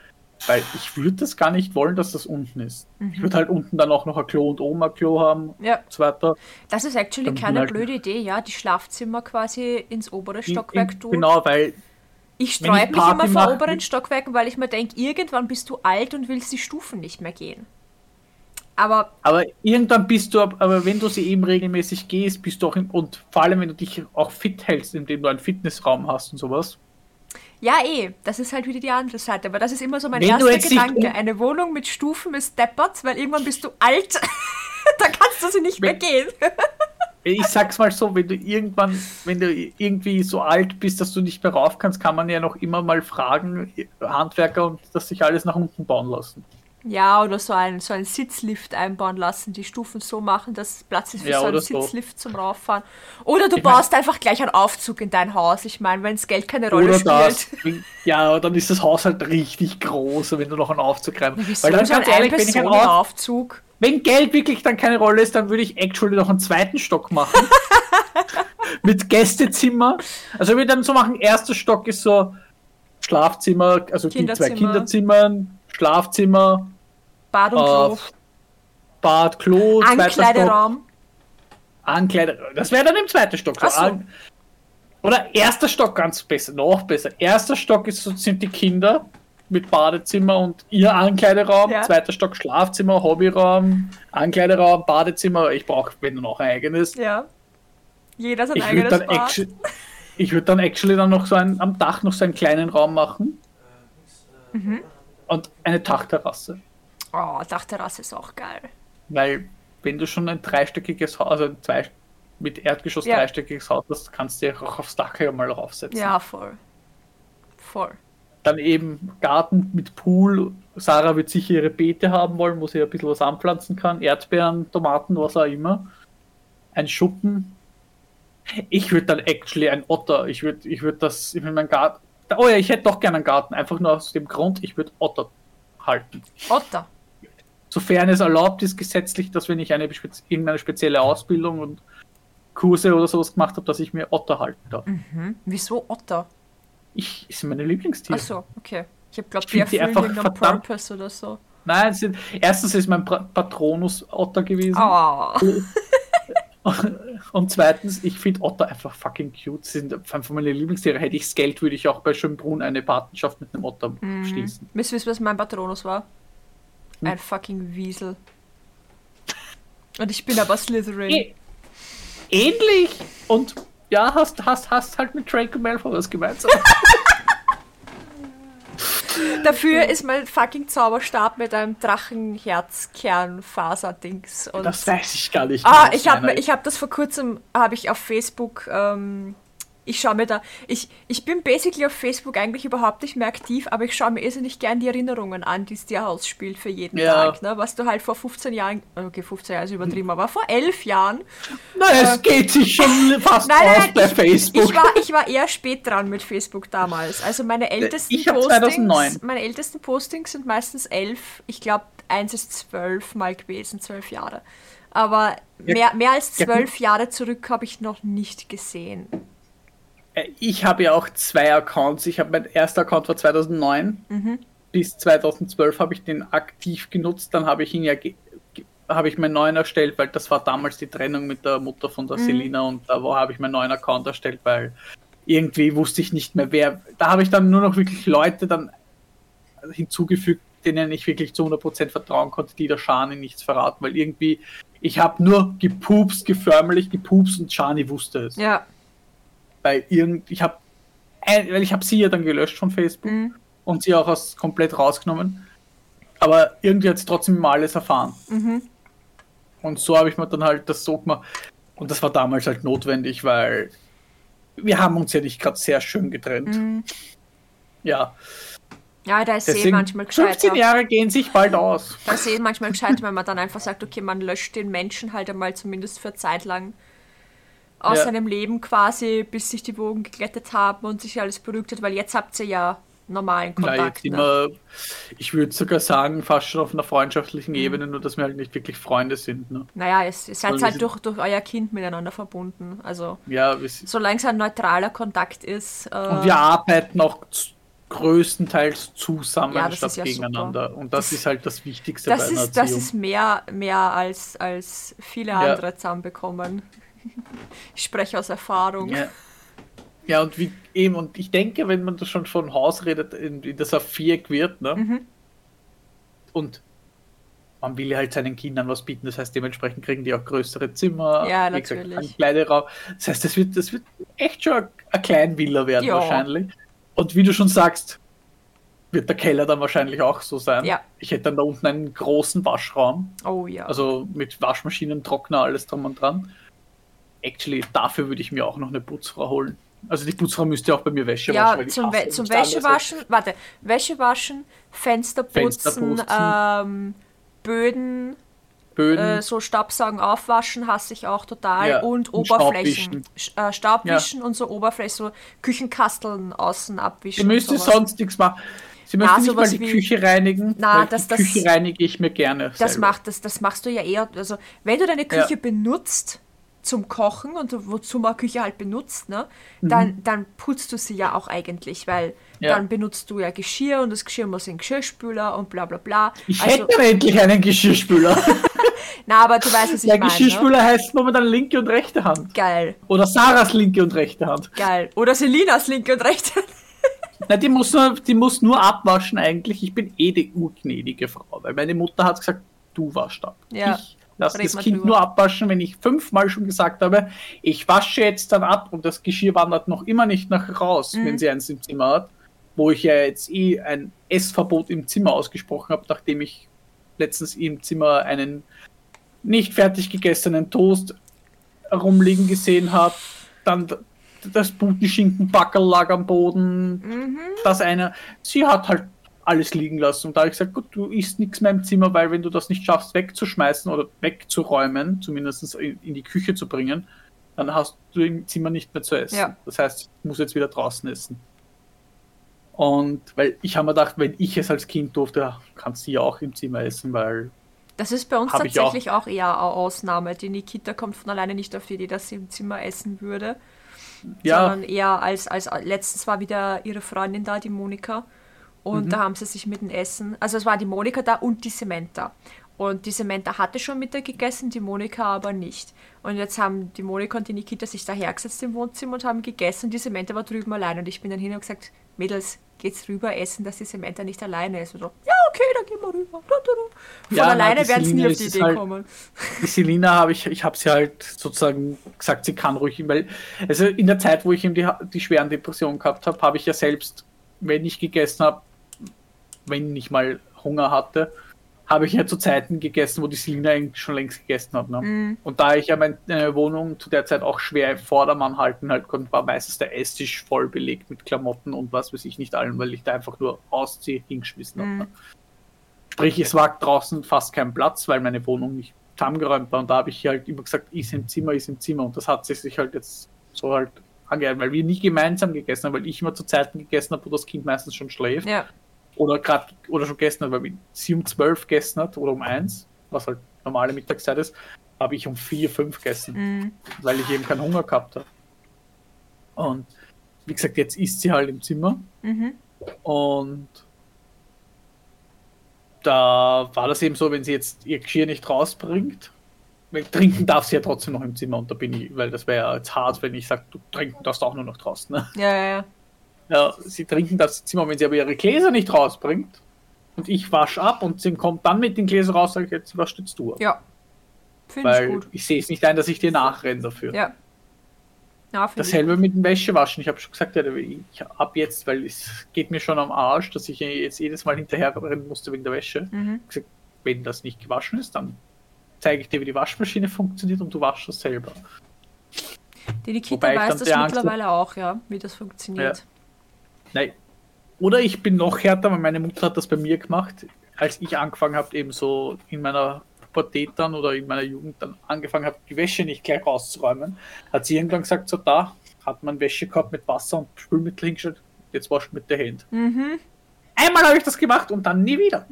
Weil ich würde das gar nicht wollen, dass das unten ist. Mhm. Ich würde halt unten dann auch noch ein Klo und oben ein Klo haben Ja, und so weiter. das ist actually Dann keine halt- blöde Idee, ja, die Schlafzimmer quasi ins obere In- Stockwerk in, tun. Genau, weil Ich sträube mich Party immer vor oberen Stockwerken, weil ich mir denke, irgendwann bist du alt und willst die Stufen nicht mehr gehen. Aber Aber irgendwann bist du, ab- aber wenn du sie eben regelmäßig gehst, bist du auch im, und vor allem, wenn du dich auch fit hältst, indem du einen Fitnessraum hast und sowas. ja, eh, das ist halt wieder die andere Seite. Aber das ist immer so mein Wenn erster Gedanke. Eine Wohnung mit Stufen ist deppert, weil irgendwann bist du alt. da kannst du sie nicht mehr Wenn- gehen. Ich sag's mal so, wenn du irgendwann, wenn du irgendwie so alt bist, dass du nicht mehr rauf kannst, kann man ja noch immer mal fragen, Handwerker und das sich alles nach unten bauen lassen. Ja, oder so ein, so ein Sitzlift einbauen lassen, die Stufen so machen, dass Platz ist für Ja, so einen so. Sitzlift zum Rauffahren. Oder du Ich mein- baust einfach gleich einen Aufzug in dein Haus. Ich meine, wenn das Geld keine Rolle spielt. das. Ja, dann ist das Haus halt richtig groß, wenn du noch einen Aufzug rein. Weil dann so ganz ehrlich, wenn ich einen Auf, Ein-Personen-Aufzug? wenn Geld wirklich dann keine Rolle ist, dann würde ich actually noch einen zweiten Stock machen. Mit Gästezimmer. Also ich würde dann so machen, erster Stock ist so Schlafzimmer, also die zwei Kinderzimmer. Kinderzimmern, Schlafzimmer, Bad und äh, Klo. Bad, Klo, Ankleideraum. Ankleider. Das wäre dann im zweiten Stock. So so. Oder erster Stock ganz besser, noch besser. Erster Stock ist, so- sind die Kinder mit Badezimmer und ihr Ankleideraum. Ja. Zweiter Stock Schlafzimmer, Hobbyraum, Ankleideraum, Badezimmer. Ich brauche, wenn du noch ein eigenes. Ja. Jeder sein Ich würde eigenes dann, Bad. actu ich würd dann actually dann noch so einen, am Dach noch so einen kleinen Raum machen. Mhm. Und eine Dachterrasse. Oh, Dachterrasse ist auch geil. Weil, wenn du schon ein dreistöckiges Haus, also ein zwei, mit Erdgeschoss Ja. dreistöckiges Haus hast, kannst du ja auch aufs Dach ja mal raufsetzen. Ja, voll. Voll. Dann eben Garten mit Pool. Sarah wird sicher ihre Beete haben wollen, wo sie ein bisschen was anpflanzen kann. Erdbeeren, Tomaten, was auch immer. Ein Schuppen. Ich würde dann actually ein Otter. Ich würde ich würd das in meinem Garten. Oh ja, ich hätte doch gerne einen Garten. Einfach nur aus dem Grund, ich würde Otter halten. Otter. Sofern es erlaubt ist gesetzlich, dass wenn ich eine irgendeine spezielle Ausbildung und Kurse oder sowas gemacht habe, dass ich mir Otter halten darf. Hm? Wieso Otter? Ich ist meine Lieblingstiere. Ach so, okay. Ich habe glaubt, Ich die erfüllen einfach verdammt- Purpose oder so. Nein, sind, erstens ist mein Patronus Otter gewesen. Oh. Und zweitens, ich finde Otter einfach fucking cute. Sie sind einfach meine Lieblingstiere. Hätte ich das Geld, würde ich auch bei Schönbrunn eine Patenschaft mit einem Otter Mhm. schließen. Wisst ihr, was mein Patronus war? Hm. Ein fucking Wiesel. Und ich bin aber Slytherin. Ä- ähnlich! Und ja, hast, hast, hast halt mit Draco Malfoy was gemeinsam. Dafür ist mein fucking Zauberstab mit einem Drachenherzkernfaser-Dings. Das weiß ich gar nicht. Ah, ich habe hab das vor kurzem, habe ich auf Facebook ähm, ich schaue mir da, ich, ich bin basically auf Facebook eigentlich überhaupt nicht mehr aktiv, aber ich schaue mir irrsinnig gern die Erinnerungen an, die es dir ausspielt für jeden ja. Tag, ne? was du halt vor 15 Jahren, okay, 15 Jahre ist übertrieben, aber vor 11 Jahren. Nein, äh, es geht sich schon fast nein, nein, aus bei ich, Facebook. Ich war, ich war eher spät dran mit Facebook damals. Also meine äh, ältesten ich Postings, 2009. meine ältesten Postings sind meistens 11, ich glaube, eins ist 12 mal gewesen, 12 Jahre. Aber mehr, mehr als zwölf ja, Jahre zurück habe ich noch nicht gesehen. Äh, ich habe ja auch zwei Accounts. Ich habe mein erster Account war 2009. Mhm. Bis 2012 habe ich den aktiv genutzt. Dann habe ich ihn ja habe ich meinen neuen erstellt, weil das war damals die Trennung mit der Mutter von der mhm. Selina und da habe ich meinen neuen Account erstellt, weil irgendwie wusste ich nicht mehr wer. Da habe ich dann nur noch wirklich Leute dann hinzugefügt, denen ich wirklich zu 100% vertrauen konnte, die der Shani nichts verraten, weil irgendwie ich habe nur gepupst, geförmlich gepupst und Shani wusste es. Ja bei irgend, ich habe, weil ich habe sie ja dann gelöscht von Facebook mhm. und sie auch aus komplett rausgenommen. Aber irgendwie hat sie trotzdem mal alles erfahren. Mhm. Und so habe ich mir dann halt das so gemacht. Und das war damals halt notwendig, weil wir haben uns ja nicht gerade sehr schön getrennt. Mhm. Ja. Ja, da ist eh manchmal gescheit. 15 Jahre gehen sich bald aus. Da ist eh manchmal gescheit, wenn man dann einfach sagt, okay, man löscht den Menschen halt einmal zumindest für Zeit lang aus ja. seinem Leben quasi, bis sich die Wogen geglättet haben und sich alles beruhigt hat, weil jetzt habt ihr ja normalen Kontakt. Nein, ne? immer, ich würde sogar sagen, fast schon auf einer freundschaftlichen mhm. Ebene, nur dass wir halt nicht wirklich Freunde sind. Ne? Naja, es, ihr seid halt durch, durch euer Kind miteinander verbunden. Also ja, solange es ein neutraler Kontakt ist. Äh, und wir arbeiten auch größtenteils zusammen ja, statt ja gegeneinander. Super. Und das, das, ist halt das Wichtigste das bei einer ist, Das ist mehr, mehr als, als viele ja. andere zusammenbekommen. Ich spreche aus Erfahrung. Ja. ja, und wie eben, und ich denke, wenn man das schon von Haus redet, in, in das auf Viereck wird, ne? Mhm. Und man will halt seinen Kindern was bieten, das heißt, dementsprechend kriegen die auch größere Zimmer. Ja, natürlich. Gesagt, Raum. Das heißt, das wird, das wird echt schon ein Kleinvilla werden, ja. wahrscheinlich. Und wie du schon sagst, wird der Keller dann wahrscheinlich auch so sein. Ja. Ich hätte dann da unten einen großen Waschraum. Oh ja. Also mit Waschmaschinen, Trockner, alles drum und dran actually, dafür würde ich mir auch noch eine Putzfrau holen. Also die Putzfrau müsste auch bei mir Wäsche ja, waschen. Zum, We zum Wäsche waschen, warte, Wäsche waschen, Fenster putzen. Ähm, Böden, Böden. Äh, so Staubsaugen aufwaschen hasse ich auch total ja, und, und Oberflächen. Staubwischen, äh, Staubwischen ja. und so Oberflächen, so Küchenkasteln außen abwischen. Sie müsste sonst nichts machen. Sie müssen nicht mal die wie, Küche reinigen. Na, das, die Küche reinige ich mir gerne. Das, macht, das, das machst du ja eher. Also, wenn du deine Küche ja. benutzt, zum Kochen und wozu man Küche halt benutzt, ne, mhm. dann, dann putzt du sie ja auch eigentlich, weil ja. dann benutzt du ja Geschirr und das Geschirr muss in Geschirrspüler und bla bla bla. Ich also, hätte endlich einen Geschirrspüler. Na, aber du weißt, was ich meine. Der Geschirrspüler ne? heißt momentan linke und rechte Hand. Geil. Oder Sarahs linke und rechte Hand. Geil. Oder Selinas linke und rechte Hand. Nein, die muss, nur, die muss nur abwaschen eigentlich. Ich bin eh die urgnädige Frau, weil meine Mutter hat gesagt, du waschst ab. Ja. Ich Lass das Kind drüber. nur abwaschen, wenn ich fünfmal schon gesagt habe, ich wasche jetzt dann ab und das Geschirr wandert noch immer nicht nach raus, mhm. wenn sie eins im Zimmer hat. Wo ich ja jetzt eh ein Essverbot im Zimmer ausgesprochen habe, nachdem ich letztens im Zimmer einen nicht fertig gegessenen Toast rumliegen gesehen habe. Dann das Putenschinkenbackerl lag am Boden. Mhm. Das eine. Sie hat halt alles liegen lassen. Und da habe ich gesagt, gut, du isst nichts mehr im Zimmer, weil wenn du das nicht schaffst, wegzuschmeißen oder wegzuräumen, zumindest in, in die Küche zu bringen, dann hast du im Zimmer nicht mehr zu essen. Ja. Das heißt, ich muss jetzt wieder draußen essen. Und weil ich habe mir gedacht, wenn ich es als Kind durfte, kannst du ja auch im Zimmer essen, weil. Das ist bei uns tatsächlich auch. auch. eher eine Ausnahme. Die Nikita kommt von alleine nicht auf die Idee, dass sie im Zimmer essen würde. Ja. Sondern eher als, als letztens war wieder ihre Freundin da, die Monika. Und mhm. da haben sie sich mit dem Essen, also es war die Monika da und die Samantha. Und die Samantha hatte schon Mittag gegessen, die Monika aber nicht. Und jetzt haben die Monika und die Nikita sich da hergesetzt im Wohnzimmer und haben gegessen. Und die Samantha war drüben allein. Und ich bin dann hin und gesagt, Mädels, geht's rüber essen, dass die Samantha nicht alleine ist. Und so, ja, okay, dann gehen wir rüber. Von ja, alleine werden sie nie auf die Idee halt, kommen. Die Selina habe ich, ich habe sie halt sozusagen gesagt, sie kann ruhig, weil, also in der Zeit, wo ich eben die, die schweren Depressionen gehabt habe, habe ich ja selbst, wenn ich gegessen habe, wenn ich mal Hunger hatte, habe ich ja zu Zeiten gegessen, wo die Selina eigentlich schon längst gegessen hat. Ne? Mhm. Und da ich ja meine Wohnung zu der Zeit auch schwer im Vordermann halten halt konnte, war meistens der Esstisch voll belegt mit Klamotten und was weiß ich nicht allem, weil ich da einfach nur auszieh hingeschmissen Mhm. habe. Ne? Sprich, es war draußen fast kein Platz, weil meine Wohnung nicht zusammengeräumt war und da habe ich halt immer gesagt, ist im Zimmer, ist im Zimmer und das hat sich halt jetzt so halt angehört, weil wir nie gemeinsam gegessen haben, weil ich immer zu Zeiten gegessen habe, wo das Kind meistens schon schläft Ja. Oder gerade oder schon hat, weil sie um 12 gegessen hat oder um 1, was halt normale Mittagszeit ist, habe ich um 4, 5 gegessen, Mhm. weil ich eben keinen Hunger gehabt habe. Und wie gesagt, jetzt isst sie halt im Zimmer Mhm. und da war das eben so, wenn sie jetzt ihr Geschirr nicht rausbringt, weil trinken darf sie ja trotzdem noch im Zimmer und da bin ich, weil das wäre ja jetzt hart, wenn ich sage, du trinken darfst auch nur noch draußen. Ne? Ja, ja, ja. Ja, sie trinken das Zimmer, wenn sie aber ihre Gläser nicht rausbringt und ich wasche ab und sie kommt dann mit den Gläsern raus, sage ich jetzt, was stützt du? Ja. Finde ich Weil gut. ich sehe es nicht ein, dass ich dir nachrenne dafür. Ja. Ja, finde ich. Dasselbe mit dem Wäschewaschen. Ich habe schon gesagt, ja, ich ab jetzt, weil es geht mir schon am Arsch, dass ich jetzt jedes Mal hinterher rennen musste wegen der Wäsche. Mhm. gesagt, wenn das nicht gewaschen ist, dann zeige ich dir, wie die Waschmaschine funktioniert und du waschst das selber. Die Nikita Wobei weiß das die Angst mittlerweile auch, ja, wie das funktioniert. Nein. Oder ich bin noch härter, weil meine Mutter hat das bei mir gemacht, als ich angefangen habe, eben so in meiner Pubertät dann oder in meiner Jugend dann angefangen habe, die Wäsche nicht gleich rauszuräumen, hat sie irgendwann gesagt, so da hat man Wäschekorb mit Wasser und Spülmittel hingestellt, jetzt wascht mit der Hand. Mhm. Einmal habe ich das gemacht und dann nie wieder.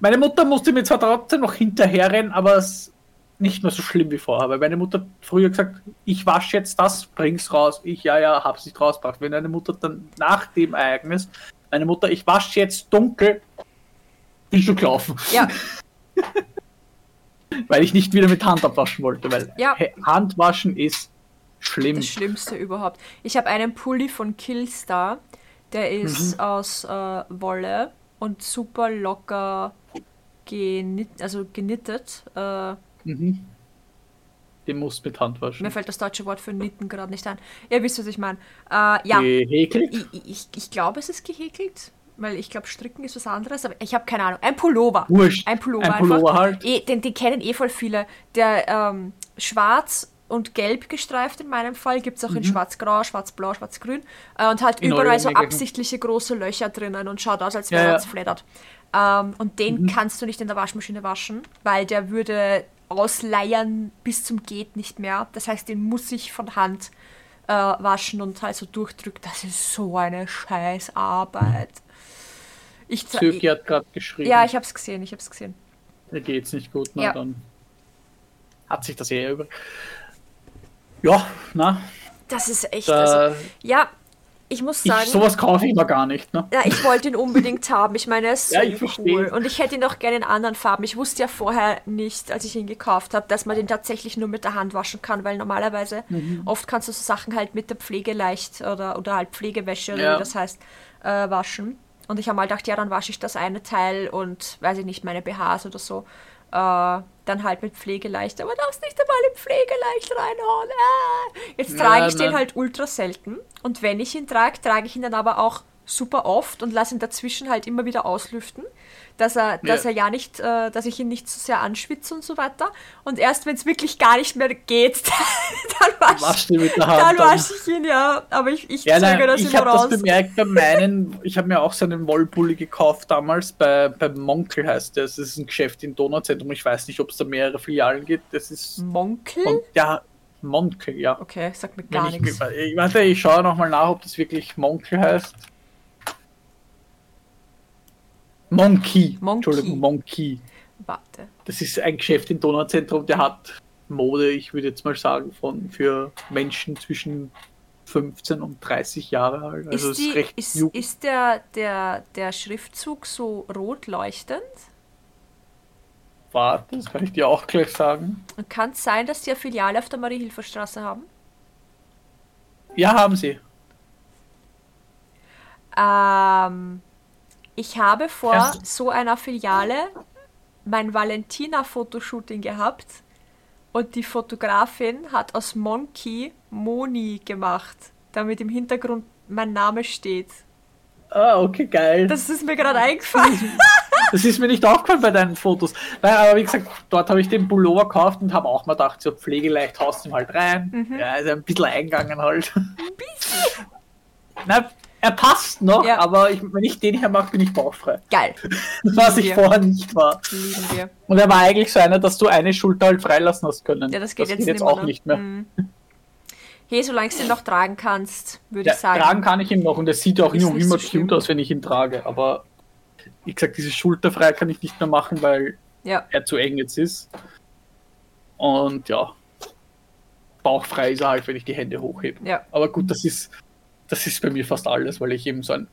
Meine Mutter musste mir zwar trotzdem noch hinterherrennen, aber es nicht mehr so schlimm wie vorher. Weil meine Mutter früher gesagt, ich wasche jetzt das, bring's raus. Ich, ja, ja, hab's nicht rausgebracht. Wenn eine Mutter dann nach dem Ereignis, meine Mutter, ich wasche jetzt dunkel, bin schon gelaufen. Ja, Weil ich nicht wieder mit Hand abwaschen wollte. Weil Ja. He- Handwaschen ist schlimm. das Schlimmste überhaupt. Ich habe einen Pulli von Killstar, der ist Mhm. aus äh, Wolle und super locker genit also genittet. Äh, Mhm. Den musst mit Hand waschen. mir fällt das deutsche Wort für Nitten gerade nicht ein. Ihr wisst, was ich meine. Äh, ja, Gehäkelt? ich, ich, ich glaube, es ist gehäkelt, weil ich glaube, Stricken ist was anderes, aber ich habe keine Ahnung. Ein Pullover. Wurscht. Ein Pullover, Ein Pullover einfach. halt. Eh, den, den kennen eh voll viele. Der ähm, schwarz und gelb gestreift in meinem Fall gibt es auch in schwarz-grau, schwarz-blau, schwarz-grün äh, und hat Mhm. In überall so absichtliche große Löcher drinnen und schaut aus, als Ja, wäre ja. er zerfleddert. Ähm, und den Mhm. kannst du nicht in der Waschmaschine waschen, weil der würde ausleiern bis zum geht nicht mehr. Das heißt, den muss ich von Hand äh, waschen und halt so durchdrücken. Das ist so eine Scheißarbeit. Ich Zirki hat gerade geschrieben. ja, ich hab's gesehen, ich hab's gesehen. Mir geht's nicht gut, na Ja. dann hat sich das eher über. Ja, na, Das ist echt. da, Also, ja, ich muss ich, sagen, sowas kaufe ich aber gar nicht, ne? ja, ich wollte ihn unbedingt haben. Ich meine, er ist so Ja, ich verstehe. cool. Und ich hätte ihn auch gerne in anderen Farben. Ich wusste ja vorher nicht, als ich ihn gekauft habe, dass man den tatsächlich nur mit der Hand waschen kann, weil normalerweise Mhm. oft kannst du so Sachen halt mit der Pflege leicht oder, oder halt Pflegewäsche oder Ja. wie das heißt, äh, waschen. Und ich habe mal gedacht, ja, dann wasche ich das eine Teil und, weiß ich nicht, meine BHs oder so. Äh, dann halt mit Pflegeleicht, aber darfst nicht einmal im Pflegeleicht reinhauen. Ah. Jetzt trage ich den halt ultra selten. Und wenn ich ihn trage, trage ich ihn dann aber auch super oft und lasse ihn dazwischen halt immer wieder auslüften, dass er, dass Ja. er ja nicht, äh, dass ich ihn nicht so sehr anschwitze und so weiter. Und erst wenn es wirklich gar nicht mehr geht, dann wasche der Hand. dann wasch ich ihn, ja. Aber ich, ich Ja, zögere das ich immer habe raus. das bemerkt bei meinen, ich habe mir auch so einen Wollpulli gekauft damals bei, bei Monkel heißt das. Das ist ein Geschäft im Donauzentrum. Ich weiß nicht, ob es da mehrere Filialen gibt. Das ist Monkel? und ja, Monkel, ja. Okay, sagt mir gar ich, nichts. ich, warte, ich schaue nochmal nach, ob das wirklich Monkel heißt. Monkey. Monkey. Entschuldigung, Monkey. Warte. Das ist ein Geschäft im Donauzentrum, der hat Mode, ich würde jetzt mal sagen, von für Menschen zwischen 15 und 30 Jahre alt. Also ist, es die, ist recht ist, jugend. ist der, der, der Schriftzug so rot leuchtend? Warte, das kann ich dir auch gleich sagen. Kann es sein, dass die eine Filiale auf der Marie-Hilfer-Straße haben? Ja, haben sie. Ähm, ich habe vor Erst- so einer Filiale mein Valentina-Fotoshooting gehabt und die Fotografin hat aus Monkey Moni gemacht, damit im Hintergrund mein Name steht. Ah, okay, geil. Das ist mir gerade eingefallen. Das ist mir nicht aufgefallen bei deinen Fotos. Nein, aber wie gesagt, dort habe ich den Pullover gekauft und habe auch mal gedacht, so pflegeleicht haust du ihn halt rein. Mhm. Ja, ist ein bisschen eingegangen halt. Ein bisschen? Na, er passt noch, Ja. aber ich, wenn ich den hier mache, bin ich bauchfrei. Geil. Was ich wir. vorher nicht war. Lieben wir. Und er war eigentlich so einer, dass du eine Schulter halt freilassen hast können. Ja, das geht jetzt, jetzt nimmer, auch ne? nicht mehr. Mhm. Hey, solange du ihn noch tragen kannst, würde Ja, ich sagen. tragen kann ich ihn noch und er sieht auch Ist nicht immer so cute aus, wenn ich ihn trage. Aber wie gesagt, diese Schulterfrei kann ich nicht mehr machen, weil Ja, er zu eng jetzt ist. Und ja, bauchfrei ist er halt, wenn ich die Hände hochhebe. ja. Aber gut, das ist, das ist bei mir fast alles, weil ich eben so einen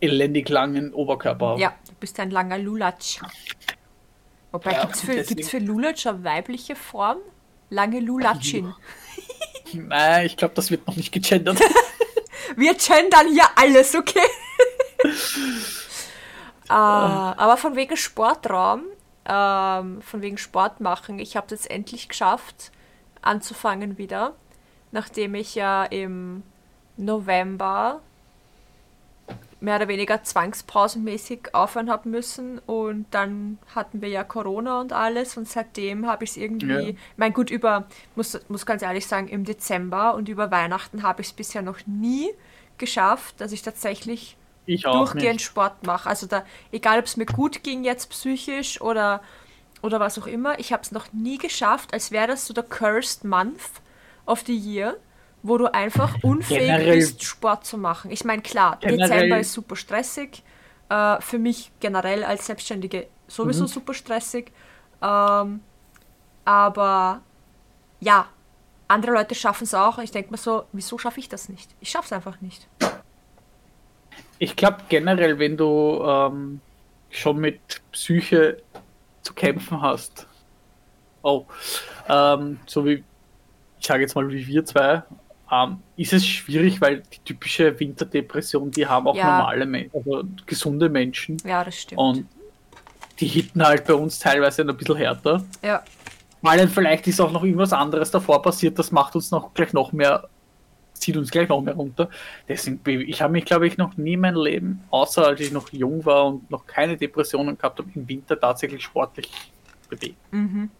elendig langen Oberkörper habe. Ja, du bist ein langer Lulatsch. Wobei, Ja, gibt's für, deswegen- gibt's für Lulatsch eine weibliche Form? Lange Lulatschin. Nein, ich glaube, das wird noch nicht gegendert. Wir gendern hier alles, okay? äh, aber von wegen Sportraum, ähm, von wegen Sport machen, ich habe es endlich geschafft, anzufangen wieder, nachdem ich ja im November mehr oder weniger zwangspausenmäßig aufhören habe müssen und dann hatten wir ja Corona und alles und seitdem habe ich es irgendwie, Ja. mein gut, über, muss, muss ganz ehrlich sagen, im Dezember und über Weihnachten habe ich es bisher noch nie geschafft, dass ich tatsächlich Ich durchgehend nicht. Sport mache. Also da, egal ob es mir gut ging jetzt psychisch oder, oder was auch immer, ich habe es noch nie geschafft, als wäre das so der Cursed Month of the Year, wo du einfach unfähig Generell- bist, Sport zu machen. Ich meine, klar, Generell- Dezember ist super stressig. Äh, für mich generell als Selbstständige sowieso Mhm. super stressig. Ähm, aber ja, andere Leute schaffen es auch. Ich denke mir so, wieso schaffe ich das nicht? Ich schaffe es einfach nicht. Ich glaube generell, wenn du ähm, schon mit Psyche zu kämpfen hast, oh, ähm, so wie, ich sage jetzt mal wie wir zwei, ähm, ist es schwierig, weil die typische Winterdepression, die haben auch Ja. normale Menschen, also gesunde Menschen Ja, das stimmt. und die hitten halt bei uns teilweise ein bisschen härter. ja. Weil dann vielleicht ist auch noch irgendwas anderes davor passiert, das macht uns noch gleich noch mehr, zieht uns gleich noch mehr runter. Deswegen, ich habe mich, glaube ich, noch nie in meinem Leben, außer als ich noch jung war und noch keine Depressionen gehabt habe, im Winter tatsächlich sportlich bewegt. Mhm.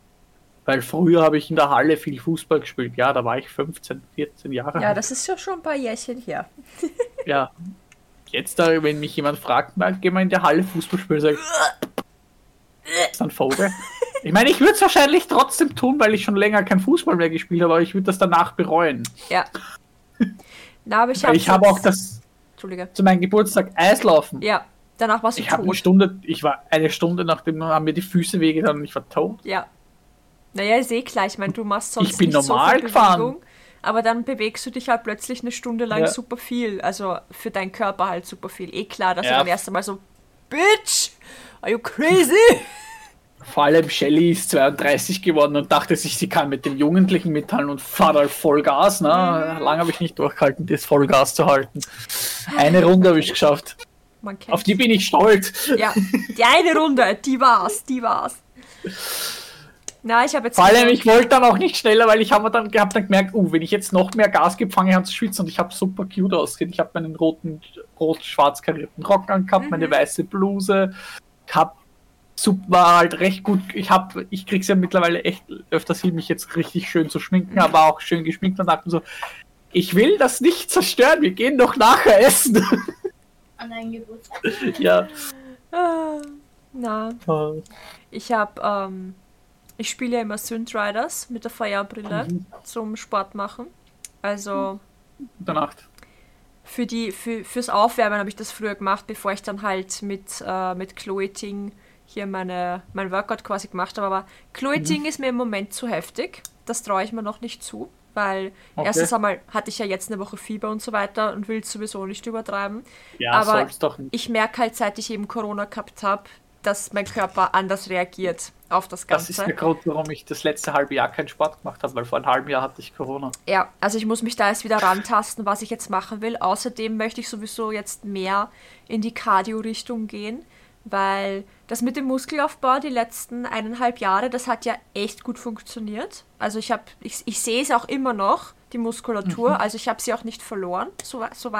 Weil früher habe ich in der Halle viel Fußball gespielt. Ja, da war ich 15, 14 Jahre Ja, alt. das ist ja schon ein paar Jährchen her. Ja. Jetzt, da, wenn mich jemand fragt, mal, geh mal in der Halle Fußball spielen, sag ich, ist ein Vogel. Ich meine, ich würde es wahrscheinlich trotzdem tun, weil ich schon länger kein Fußball mehr gespielt habe, aber ich würde das danach bereuen. Ja. Na, aber ich habe ich habe auch das Entschuldige. zu meinem Geburtstag Eislaufen. Ja, danach warst du Ich habe eine tot. Stunde, ich war eine Stunde nachdem haben mir die Füße wehgetan und ich war tot. Ja. Naja, ist eh klar. Ich meine, du machst sonst Ich bin nicht normal so viel gefahren. Bewegung, aber dann bewegst du dich halt plötzlich eine Stunde lang Ja. super viel. Also für deinen Körper halt super viel. Eh klar, dass Ja. du dann erst einmal so, Bitch, are you crazy? Vor allem Shelly ist 32 geworden und dachte sich, sie kann mit dem Jugendlichen mithalten und fahrt halt Vollgas. Ne? Mhm. Lange habe ich nicht durchgehalten, das Vollgas zu halten. Eine Runde habe ich geschafft. Auf die bin ich stolz. Ja, die eine Runde, die war's, die war's. Na, ich habe jetzt Vor allem, ich wollte dann auch nicht schneller, weil ich habe dann, hab dann gemerkt, uh, wenn ich jetzt noch mehr Gas gebe, fange ich an zu schwitzen und ich habe super cute ausgesehen. Ich habe meinen roten, rot-schwarz karierten Rock angehabt, meine weiße Bluse, hab super, war halt recht gut. Ich habe, ich krieg's ja mittlerweile echt öfters hin, mich jetzt richtig schön zu schminken, aber auch schön geschminkt und dachte mir so, ich will das nicht zerstören, wir gehen doch nachher essen. An deinen Geburtstag. ja. Ah, na, Äh, ich habe, ähm, ich spiele ja immer Synth Riders mit der VR-Brille Mhm. zum Sport machen. Also Gute Nacht. für die, für, fürs Aufwärmen habe ich das früher gemacht, bevor ich dann halt mit, äh, mit Chloe Ting hier meine, mein Workout quasi gemacht habe. Aber Chloe Mhm. Ting ist mir im Moment zu heftig. Das traue ich mir noch nicht zu, weil Okay. erstens einmal hatte ich ja jetzt eine Woche Fieber und so weiter und will es sowieso nicht übertreiben. Ja, Aber. Ich merke halt, seit ich eben Corona gehabt habe, dass mein Körper anders reagiert auf das Das Ganze. ist der Grund, warum ich das letzte halbe Jahr keinen Sport gemacht habe, weil vor einem halben Jahr hatte ich Corona. Ja, also ich muss mich da erst wieder rantasten, was ich jetzt machen will. Außerdem möchte ich sowieso jetzt mehr in die Cardio-Richtung gehen, weil das mit dem Muskelaufbau die letzten eineinhalb Jahre, das hat ja echt gut funktioniert. Also ich habe, ich, ich sehe es auch immer noch, die Muskulatur. Also ich habe sie auch nicht verloren, so, so.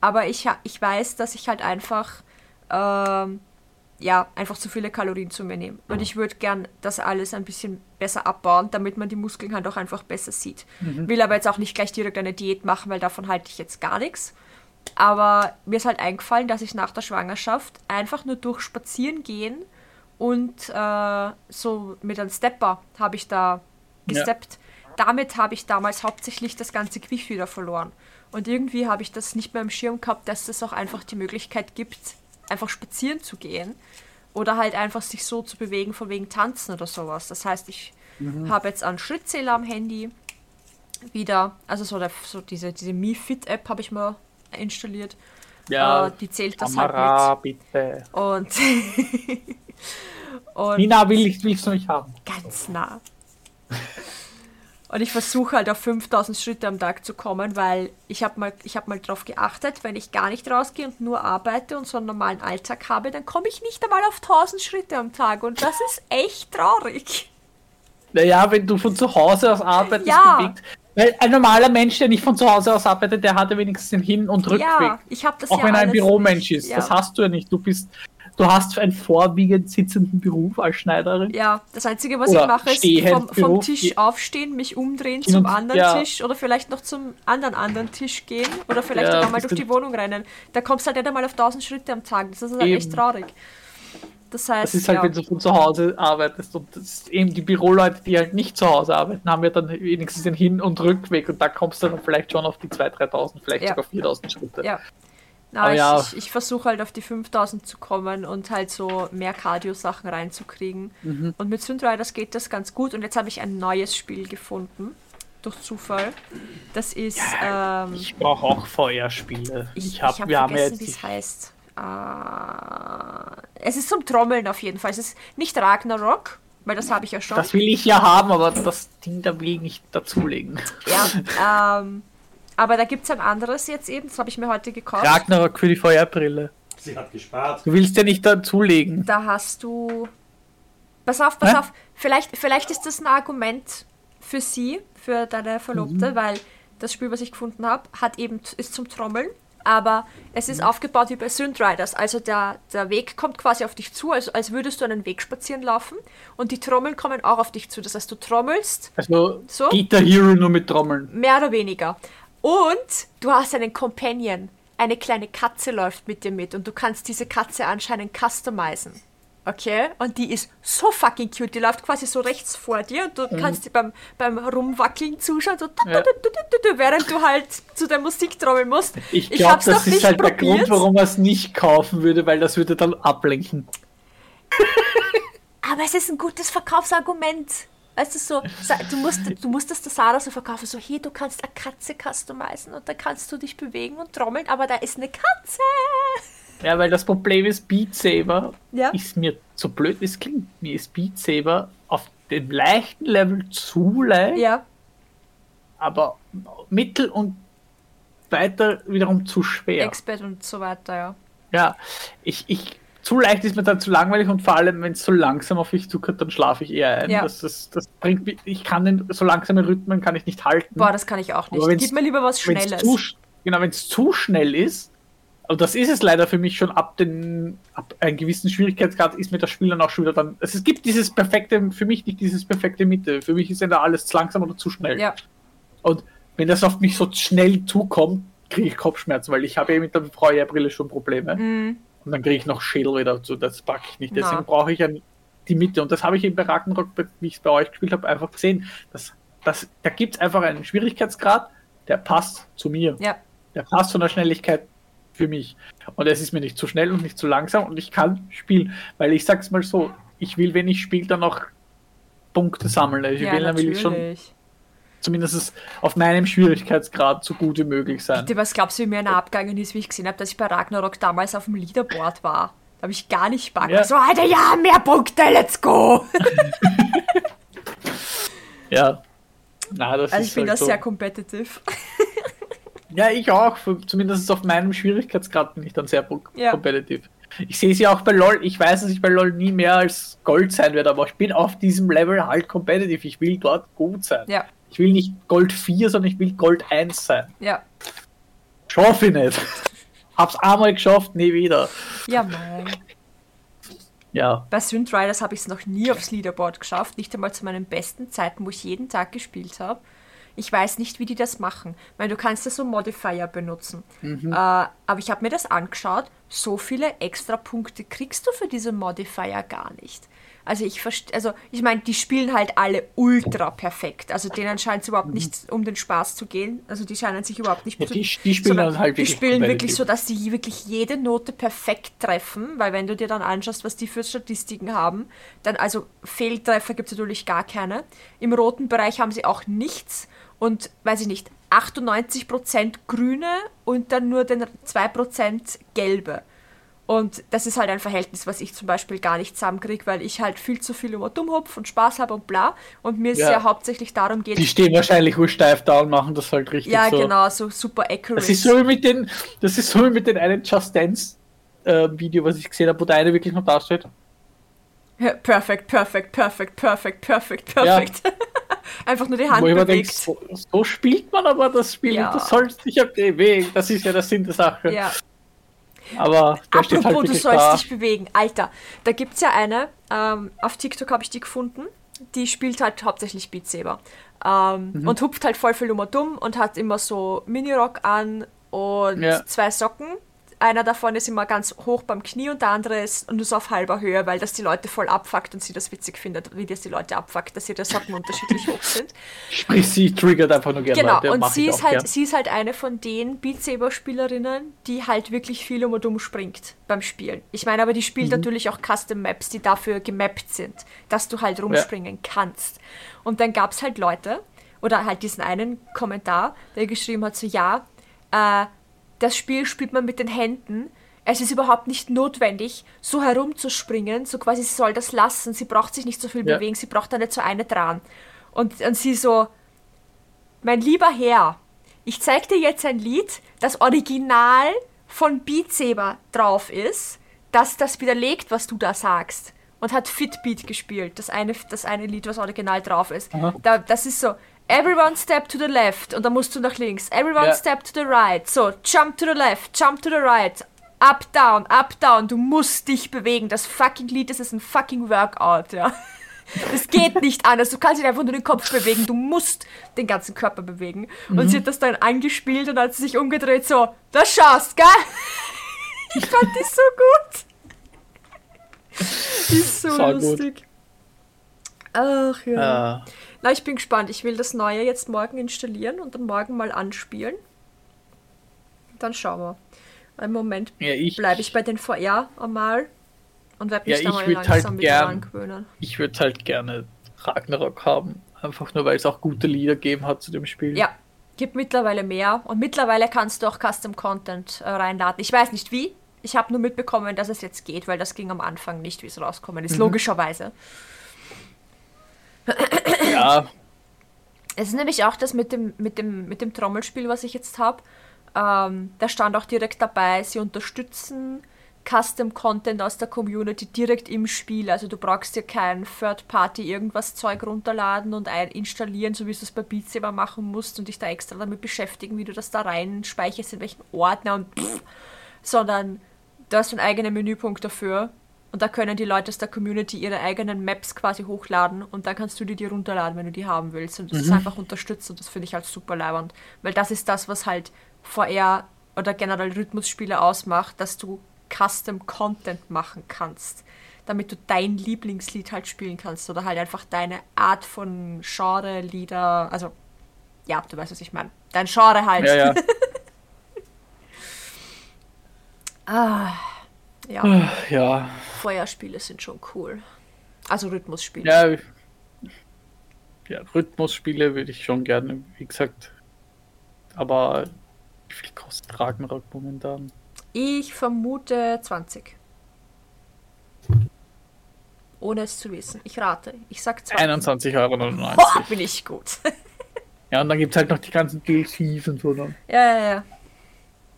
Aber ich, ich weiß, dass ich halt einfach, ähm, ja, einfach zu viele Kalorien zu mir nehme. Und ich würde gern das alles ein bisschen besser abbauen, damit man die Muskeln halt auch einfach besser sieht. Will aber jetzt auch nicht gleich direkt eine Diät machen, weil davon halte ich jetzt gar nichts. Aber mir ist halt eingefallen, dass ich nach der Schwangerschaft einfach nur durch Spazieren gehen und äh, so mit einem Stepper habe ich da Ja. gesteppt. Damit habe ich damals hauptsächlich das ganze Gewicht wieder verloren. Und irgendwie habe ich das nicht mehr im Schirm gehabt, dass es auch einfach die Möglichkeit gibt, einfach spazieren zu gehen. Oder halt einfach sich so zu bewegen, von wegen Tanzen oder sowas. Das heißt, ich habe jetzt einen Schrittzähler am Handy wieder. Also so, der, so diese, diese Mi Fit App habe ich mal installiert. Ja, Äh, die zählt das Kamera, halt bitte. mit. Und, und Nina, will ich, willst du mich haben? ganz nah. Und ich versuche halt auf 5000 Schritte am Tag zu kommen, weil ich habe mal, ich hab mal darauf geachtet, wenn ich gar nicht rausgehe und nur arbeite und so einen normalen Alltag habe, dann komme ich nicht einmal auf 1000 Schritte am Tag. Und das ist echt traurig. Naja, wenn du von zu Hause aus arbeitest, Ja. bewegt. Weil ein normaler Mensch, der nicht von zu Hause aus arbeitet, der hat ja wenigstens den Hin- und Rückweg. Ja, ich habe das Auch ja wenn er ein Büromensch nicht. ist. Ja. Das hast du ja nicht. Du bist, du hast einen vorwiegend sitzenden Beruf als Schneiderin. Ja, das Einzige, was Oder ich mache, ist vom, vom Tisch aufstehen, mich umdrehen zum und- anderen ja. Tisch oder vielleicht noch zum anderen anderen Tisch gehen oder vielleicht Ja, auch mal durch die. Wohnung rennen. Da kommst du halt nicht einmal auf 1000 Schritte am Tag. Das ist halt Eben. echt traurig. Das heißt, Das ist halt, ja. wenn du von zu Hause arbeitest. Und das ist eben die Büroleute, die halt nicht zu Hause arbeiten, haben ja dann wenigstens den Hin- und Rückweg. Und da kommst du dann vielleicht schon auf die 2.000, 3.000, vielleicht Ja. sogar 4.000 Schritte. Ja. Na, ich, ja. ich, ich versuche halt auf die 5000 zu kommen und halt so mehr Cardio-Sachen reinzukriegen. Mhm. Und mit Synthriders geht das ganz gut. Und jetzt habe ich ein neues Spiel gefunden. Durch Zufall. Das ist. ähm, Ich brauche auch VR-Spiele. Ich, Ich, hab, ich hab wir haben ja vergessen, jetzt wie es heißt. Äh, es ist zum Trommeln auf jeden Fall. Es ist nicht Ragnarok, weil das habe ich ja schon. Das will ich ja haben, aber das Ding da will ich nicht dazulegen. ja, ähm, aber da gibt es ein anderes jetzt eben, das habe ich mir heute gekauft. Ragnarok für die VR-Brille. Sie hat gespart. Du willst ja nicht dazulegen. Da hast du. Pass auf, pass Hä? auf. Vielleicht, vielleicht ist das ein Argument für sie, für deine Verlobte, Mhm. weil das Spiel, was ich gefunden habe, hat eben ist zum Trommeln. Aber es Mhm. ist aufgebaut wie bei Synthriders. Also der, der Weg kommt quasi auf dich zu, also als würdest du einen Weg spazieren laufen. Und die Trommeln kommen auch auf dich zu. Das heißt, du trommelst, Also So? Guitar Hero nur mit Trommeln. mehr oder weniger. Und du hast einen Companion. Eine kleine Katze läuft mit dir mit und du kannst diese Katze anscheinend customizen. Okay? Und die ist so fucking cute. Die läuft quasi so rechts vor dir und du kannst die beim, beim Rumwackeln zuschauen, so Mhm. Ja. während du halt zu der Musik trommeln musst. Ich glaube, das ist halt der probiert. Grund, warum er es nicht kaufen würde, weil das würde dann ablenken. Aber es ist ein gutes Verkaufsargument. Weißt du, so, du musst, du musst das der Sarah so verkaufen, so hier, du kannst eine Katze customizen und da kannst du dich bewegen und trommeln, aber da ist eine Katze. Ja, weil das Problem ist, Beat Saber Ja. ist mir, so blöd wie es klingt, mir ist Beat Saber auf dem leichten Level zu leicht, Ja, aber mittel und weiter wiederum zu schwer. Expert und so weiter, ja. Ja, ich, ich, zu leicht ist mir dann zu langweilig und vor allem, wenn es so langsam auf mich zukommt, dann schlafe ich eher ein. Ja. Das, das, das bringt mich, ich kann den so langsame Rhythmen kann ich nicht halten. Boah, das kann ich auch nicht. Gib mir lieber was Schnelles. Zu, genau, wenn es zu schnell ist, also das ist es leider für mich schon ab den ab einem gewissen Schwierigkeitsgrad ist mir das Spiel dann auch schon wieder dann. Also es gibt dieses perfekte, für mich nicht dieses perfekte Mitte. Für mich ist entweder alles zu langsam oder zu schnell. Ja, Und wenn das auf mich so schnell zukommt, kriege ich Kopfschmerzen, weil ich habe ja mit der VR-Brille schon Probleme. Mhm. Und dann kriege ich noch Schädel wieder dazu. Das packe ich nicht. Deswegen brauche ich ja die Mitte. Und das habe ich eben bei Ragnarok, wie ich es bei euch gespielt habe, einfach gesehen. Das, das, da gibt es einfach einen Schwierigkeitsgrad, der passt zu mir. ja, Der passt von der Schnelligkeit für mich. Und es ist mir nicht zu schnell und nicht zu langsam und ich kann spielen. Weil ich sag's mal so, ich will, wenn ich spiele, dann noch Punkte sammeln. Also ich ja will, dann will ich schon natürlich. Zumindest auf meinem Schwierigkeitsgrad so gut wie möglich sein. Du, was glaubst du, wie mir einer abgegangen ist, wie ich gesehen habe, dass ich bei Ragnarok damals auf dem Leaderboard war? Da habe ich gar nicht Bock. Ja. So, Alter, ja, mehr Punkte, let's go! Ja. Na, das Also ist ich bin halt da so. sehr competitive. Ja, ich auch. Zumindest auf meinem Schwierigkeitsgrad bin ich dann sehr Ja. competitive. Ich sehe sie auch bei LOL. Ich weiß, dass ich bei LOL nie mehr als Gold sein werde, aber ich bin auf diesem Level halt competitive. Ich will dort gut sein. Ja, Ich will nicht Gold 4, sondern ich will Gold 1 sein. Ja. Schaff ich nicht. Hab's einmal geschafft, nie wieder. Ja, mein. Ja. Bei Synth Riders habe ich es noch nie aufs Leaderboard geschafft, nicht einmal zu meinen besten Zeiten, wo ich jeden Tag gespielt habe. Ich weiß nicht, wie die das machen. Ich meine, du kannst ja so Modifier benutzen. Äh, aber ich habe mir das angeschaut. So viele extra Punkte kriegst du für diese Modifier gar nicht. Also ich verstehe, also ich meine, die spielen halt alle ultra perfekt. Also denen scheint es überhaupt nicht um den Spaß zu gehen. Also die scheinen sich überhaupt nicht Ja, zu- die- die spielen dann halt Die wirklich spielen wirklich so, dass die wirklich jede Note perfekt treffen, weil wenn du dir dann anschaust, was die für Statistiken haben, dann also Fehltreffer gibt es natürlich gar keine. Im roten Bereich haben sie auch nichts und weiß ich nicht, 98% grüne und dann nur den 2% gelbe. Und das ist halt ein Verhältnis, was ich zum Beispiel gar nicht zusammenkriege, weil ich halt viel zu viel immer dumm hupf und Spaß habe und bla. Und mir es Ja. ja hauptsächlich darum geht, Die stehen wahrscheinlich nur steif da und machen das halt richtig ja so. genau, so super accurate. Das ist so wie mit den, das ist so wie mit den einen Just Dance äh, Video, was ich gesehen habe, wo der eine wirklich noch da steht. Ja, Perfekt, perfekt, perfekt, perfekt, perfekt, perfekt. Einfach nur die Hand wo bewegt. so, so spielt man aber das Spiel Ja. und du sollst dich ja bewegen. Das ist ja der Sinn der Sache. Ja. Aber der steht halt Apropos, du sollst da. dich bewegen. Alter, da gibt es ja eine, ähm, auf TikTok habe ich die gefunden, die spielt halt hauptsächlich Beat Saber. Ähm, Mhm. Und hupft halt voll viel um und dumm und hat immer so Minirock an und Ja. zwei Socken. Einer davon ist immer ganz hoch beim Knie und der andere ist nur so auf halber Höhe, weil das die Leute voll abfuckt und sie das witzig findet, wie das die Leute abfuckt, dass ihre Socken unterschiedlich hoch sind. Sprich, sie triggert einfach nur gerne Genau, Leute. und sie ist, halt, gern. sie ist halt eine von den Beat Saber Spielerinnen, die halt wirklich viel um und um springt beim Spielen. Ich meine, aber die spielt Mhm. natürlich auch Custom Maps, die dafür gemappt sind, dass du halt rumspringen kannst. Und dann gab es halt Leute, oder halt diesen einen Kommentar, der geschrieben hat, so ja, äh, das Spiel spielt man mit den Händen. Es ist überhaupt nicht notwendig, so herumzuspringen, so quasi, sie soll das lassen, sie braucht sich nicht so viel Ja. bewegen, sie braucht da nicht so eine dran. Und, und sie so, mein lieber Herr, ich zeig dir jetzt ein Lied, das original von Beat Saber drauf ist, das das widerlegt, was du da sagst. Und hat Fitbeat gespielt, das eine, das eine Lied, was original drauf ist. Da, das ist so, everyone step to the left und dann musst du nach links. Everyone Ja. step to the right. So, jump to the left, jump to the right. Up, down, up, down. Du musst dich bewegen. Das fucking Lied, das ist ein fucking Workout, ja. Es geht nicht anders. Du kannst nicht einfach nur den Kopf bewegen. Du musst den ganzen Körper bewegen. Und sie hat das dann angespielt und hat sie sich umgedreht, so, das schaust, gell? Ich fand die so gut. Die ist so gut. lustig. Ach ja. Äh, Na, ich bin gespannt. Ich will das Neue jetzt morgen installieren und dann morgen mal anspielen. Dann schauen wir. Im Moment ja, ich, bleibe ich bei den VR einmal und werde mich Ja, da ich mal würd langsam halt gern- dran gewöhnen. ich würde halt gerne Ragnarok haben. Einfach nur, weil es auch gute Lieder gegeben hat zu dem Spiel. Ja, gibt mittlerweile mehr und mittlerweile kannst du auch Custom Content äh, reinladen. Ich weiß nicht wie. Ich habe nur mitbekommen, dass es jetzt geht, weil das ging am Anfang nicht, wie es rauskommen Mhm. ist. Logischerweise. Ja Es ist nämlich auch das mit dem, mit dem, mit dem Trommelspiel, was ich jetzt habe. Ähm, da stand auch direkt dabei, sie unterstützen Custom Content aus der Community direkt im Spiel. Also du brauchst dir kein Third-Party irgendwas Zeug runterladen und ein installieren, so wie du es bei Beat Saber machen musst und dich da extra damit beschäftigen, wie du das da rein speicherst, in welchen Ordner und pff, sondern du hast einen eigenen Menüpunkt dafür und da können die Leute aus der Community ihre eigenen Maps quasi hochladen und dann kannst du dir die runterladen, wenn du die haben willst. Und das ist einfach unterstützt und das finde ich halt super leibend. Weil das ist das, was halt VR oder generell Rhythmusspiele ausmacht, dass du Custom Content machen kannst. Damit du dein Lieblingslied halt spielen kannst oder halt einfach deine Art von Genre, Lieder, also ja, du weißt, was ich meine. Dein Genre halt. ja, ja. Ah, ja. ja. Feuerspiele sind schon cool. Also Rhythmusspiele. Ja, ja, Rhythmusspiele würde ich schon gerne, wie gesagt. Aber wie viel kostet Ragnarok momentan? Ich vermute 20. Ohne es zu wissen. Ich rate. Ich sag 20. 21,99 Euro. Boah, bin ich gut. Ja, und dann gibt es halt noch die ganzen DLCs und so. Dann. ja, ja, ja.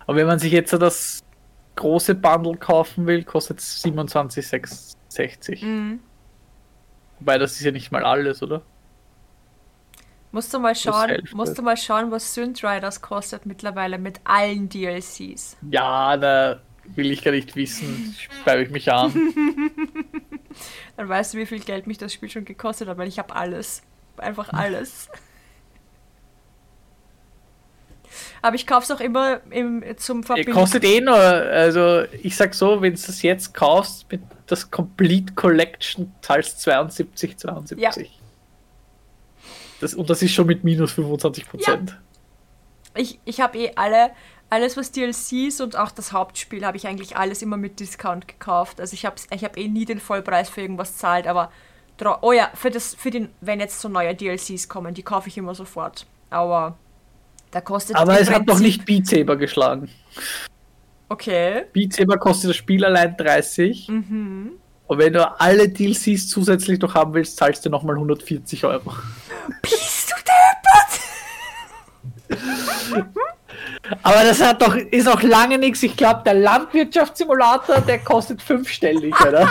Aber wenn man sich jetzt so das große Bundle kaufen will, kostet es 27,60. Mhm. Wobei das ist ja nicht mal alles, oder? Musst du mal schauen, musst du mal schauen, was Synth Riders kostet mittlerweile mit allen DLCs. Ja, da will ich gar nicht wissen. Speibe ich mich an. Dann weißt du, wie viel Geld mich das Spiel schon gekostet hat, weil ich habe alles. Einfach alles. Aber ich kaufe es auch immer im, zum Ihr Verbinden. kostet eh nur, also ich sag so, wenn du es jetzt kaufst, mit das Complete Collection zahlst 72, 72. Ja. Das, und das ist schon mit minus 25 Prozent. Ich, ich habe eh alle, alles was DLCs und auch das Hauptspiel habe ich eigentlich alles immer mit Discount gekauft. Also ich habe ich hab eh nie den Vollpreis für irgendwas zahlt, aber oh ja, für das für den wenn jetzt so neue DLCs kommen, die kaufe ich immer sofort. Aber da kostet Aber es hat noch nicht Beat Saber geschlagen. Okay. Beat Saber kostet das Spiel allein 30. Mhm. Und wenn du alle DLCs zusätzlich noch haben willst, zahlst du nochmal 140 Euro. Bist du deppert? Aber das hat doch, ist auch lange nichts. Ich glaube, der Landwirtschaftssimulator, der kostet fünfstellig, oder?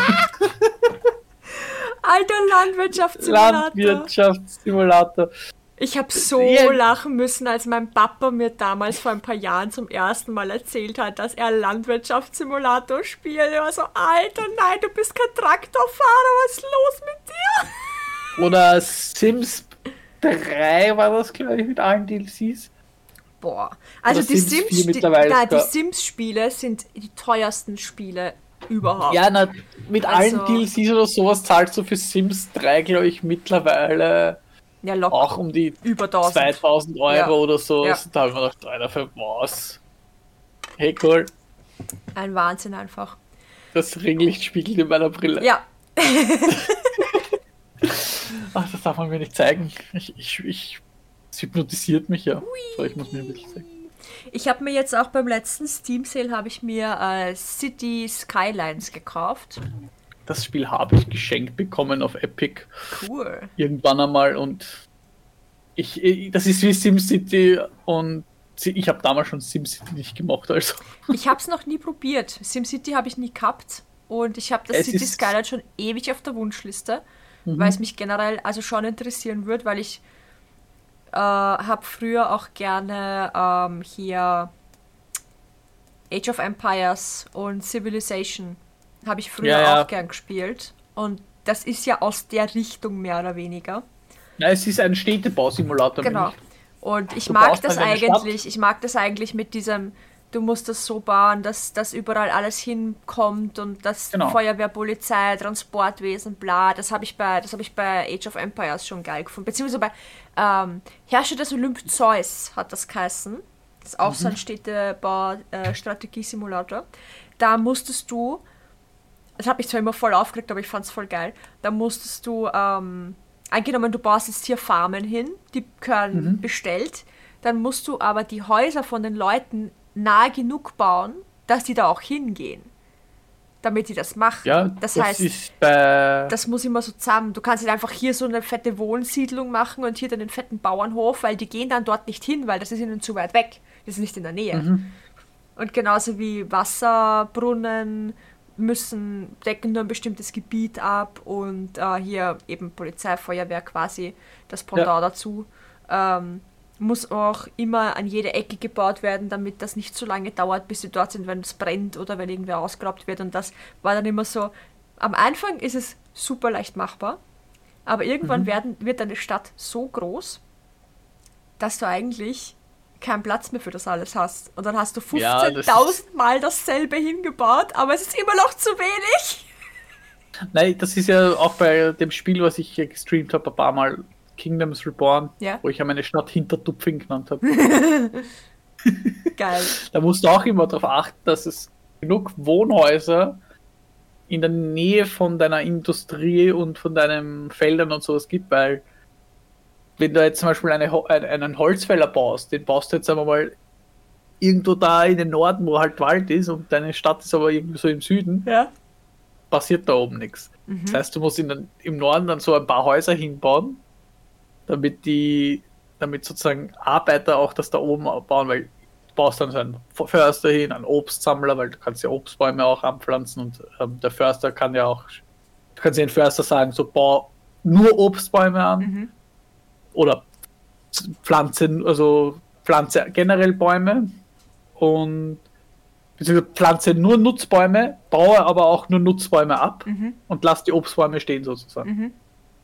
Alter Landwirtschaftssimulator. Landwirtschaftssimulator. Ich habe so Ja. lachen müssen, als mein Papa mir damals vor ein paar Jahren zum ersten Mal erzählt hat, dass er Landwirtschaftssimulator spielt. Er war so, Alter, nein, du bist kein Traktorfahrer, was ist los mit dir? Oder Sims 3 war das, glaube ich, mit allen DLCs. Boah, also Oder die Sims 4 Sims, die, na, die sogar. Sims-Spiele sind die teuersten Spiele überhaupt. Ja, na, mit Also- allen DLCs oder sowas zahlst du für Sims 3, glaube ich, mittlerweile ja locker auch um die über 1000. 2000 Euro Ja. oder so. Ja. Da haben wir gedacht, Alter, für was? Hey, cool. Ein Wahnsinn einfach. Das Ringlicht spiegelt in meiner Brille. Ja, Ach, das darf man mir nicht zeigen. Ich, ich, ich, es hypnotisiert mich ja. So, ich muss mir ein bisschen zeigen. ich habe mir jetzt auch beim letzten Steam Sale habe ich mir äh, City Skylines gekauft. Das Spiel habe ich geschenkt bekommen auf Epic Cool. irgendwann einmal und ich, ich das ist wie SimCity und ich habe damals schon SimCity nicht gemacht, also Ich habe es noch nie probiert. SimCity habe ich nie gehabt. Und ich habe das Es City Skyline schon ewig auf der Wunschliste, Mhm. weil es mich generell also schon interessieren würde, weil ich äh, habe früher auch gerne ähm, hier Age of Empires und Civilization habe ich früher Ja, ja. auch gern gespielt. Und das ist ja aus der Richtung mehr oder weniger. Na, es ist ein Städtebausimulator. Genau. Und ich Du mag das halt eigentlich, ich mag das eigentlich mit diesem, du musst das so bauen, dass, dass überall alles hinkommt und das Genau. Feuerwehr, Polizei, Transportwesen, bla, das habe ich bei, das habe ich bei Age of Empires schon geil gefunden. Beziehungsweise bei ähm, Herrscher des Olymp Zeus hat das geheißen. Das ist auch so ein Städtebau-Strategiesimulator. Da musstest du, das hat mich zwar immer voll aufgeregt, aber ich fand es voll geil. Da musstest du, ähm, angenommen, du baust jetzt hier Farmen hin, die gehören bestellt, dann musst du aber die Häuser von den Leuten nahe genug bauen, dass die da auch hingehen. Damit die das machen. Ja, das, das, heißt, ist bei. das muss immer so zusammen. Du kannst nicht einfach hier so eine fette Wohnsiedlung machen und hier dann den fetten Bauernhof, weil die gehen dann dort nicht hin, weil das ist ihnen zu weit weg. Das ist nicht in der Nähe. Mhm. Und genauso wie Wasserbrunnen müssen, decken nur ein bestimmtes Gebiet ab und äh, hier eben Polizei, Feuerwehr quasi das Pendant dazu. Ähm, muss auch immer an jede Ecke gebaut werden, damit das nicht so lange dauert, bis sie dort sind, wenn es brennt oder wenn irgendwer ausgeraubt wird. Und das war dann immer so. Am Anfang ist es super leicht machbar, aber irgendwann werden, wird eine Stadt so groß, dass du eigentlich keinen Platz mehr für das alles hast. Und dann hast du Ja, das 15.000 Mal dasselbe hingebaut, aber es ist immer noch zu wenig. Nein, das ist ja auch bei dem Spiel, was ich hier gestreamt habe, ein paar Mal Kingdoms Reborn, Ja. wo ich ja meine Stadt Hintertupfing genannt habe. Geil. da musst du auch immer darauf achten, dass es genug Wohnhäuser in der Nähe von deiner Industrie und von deinen Feldern und sowas gibt, weil wenn du jetzt zum Beispiel eine, einen Holzfäller baust, den baust du jetzt einmal mal irgendwo da in den Norden, wo halt Wald ist und deine Stadt ist aber irgendwie so im Süden, Ja. passiert da oben nichts. Das heißt, du musst in im Norden dann so ein paar Häuser hinbauen, damit die, damit sozusagen Arbeiter auch das da oben bauen, weil du baust dann so einen Förster hin, einen Obstsammler, weil du kannst ja Obstbäume auch anpflanzen und ähm, der Förster kann ja auch, du kannst ja den Förster sagen, so bau nur Obstbäume an Mhm. Oder Pflanze, also Pflanze generell Bäume und beziehungsweise pflanze nur Nutzbäume, baue aber auch nur Nutzbäume ab Mhm. und lass die Obstbäume stehen sozusagen. Mhm.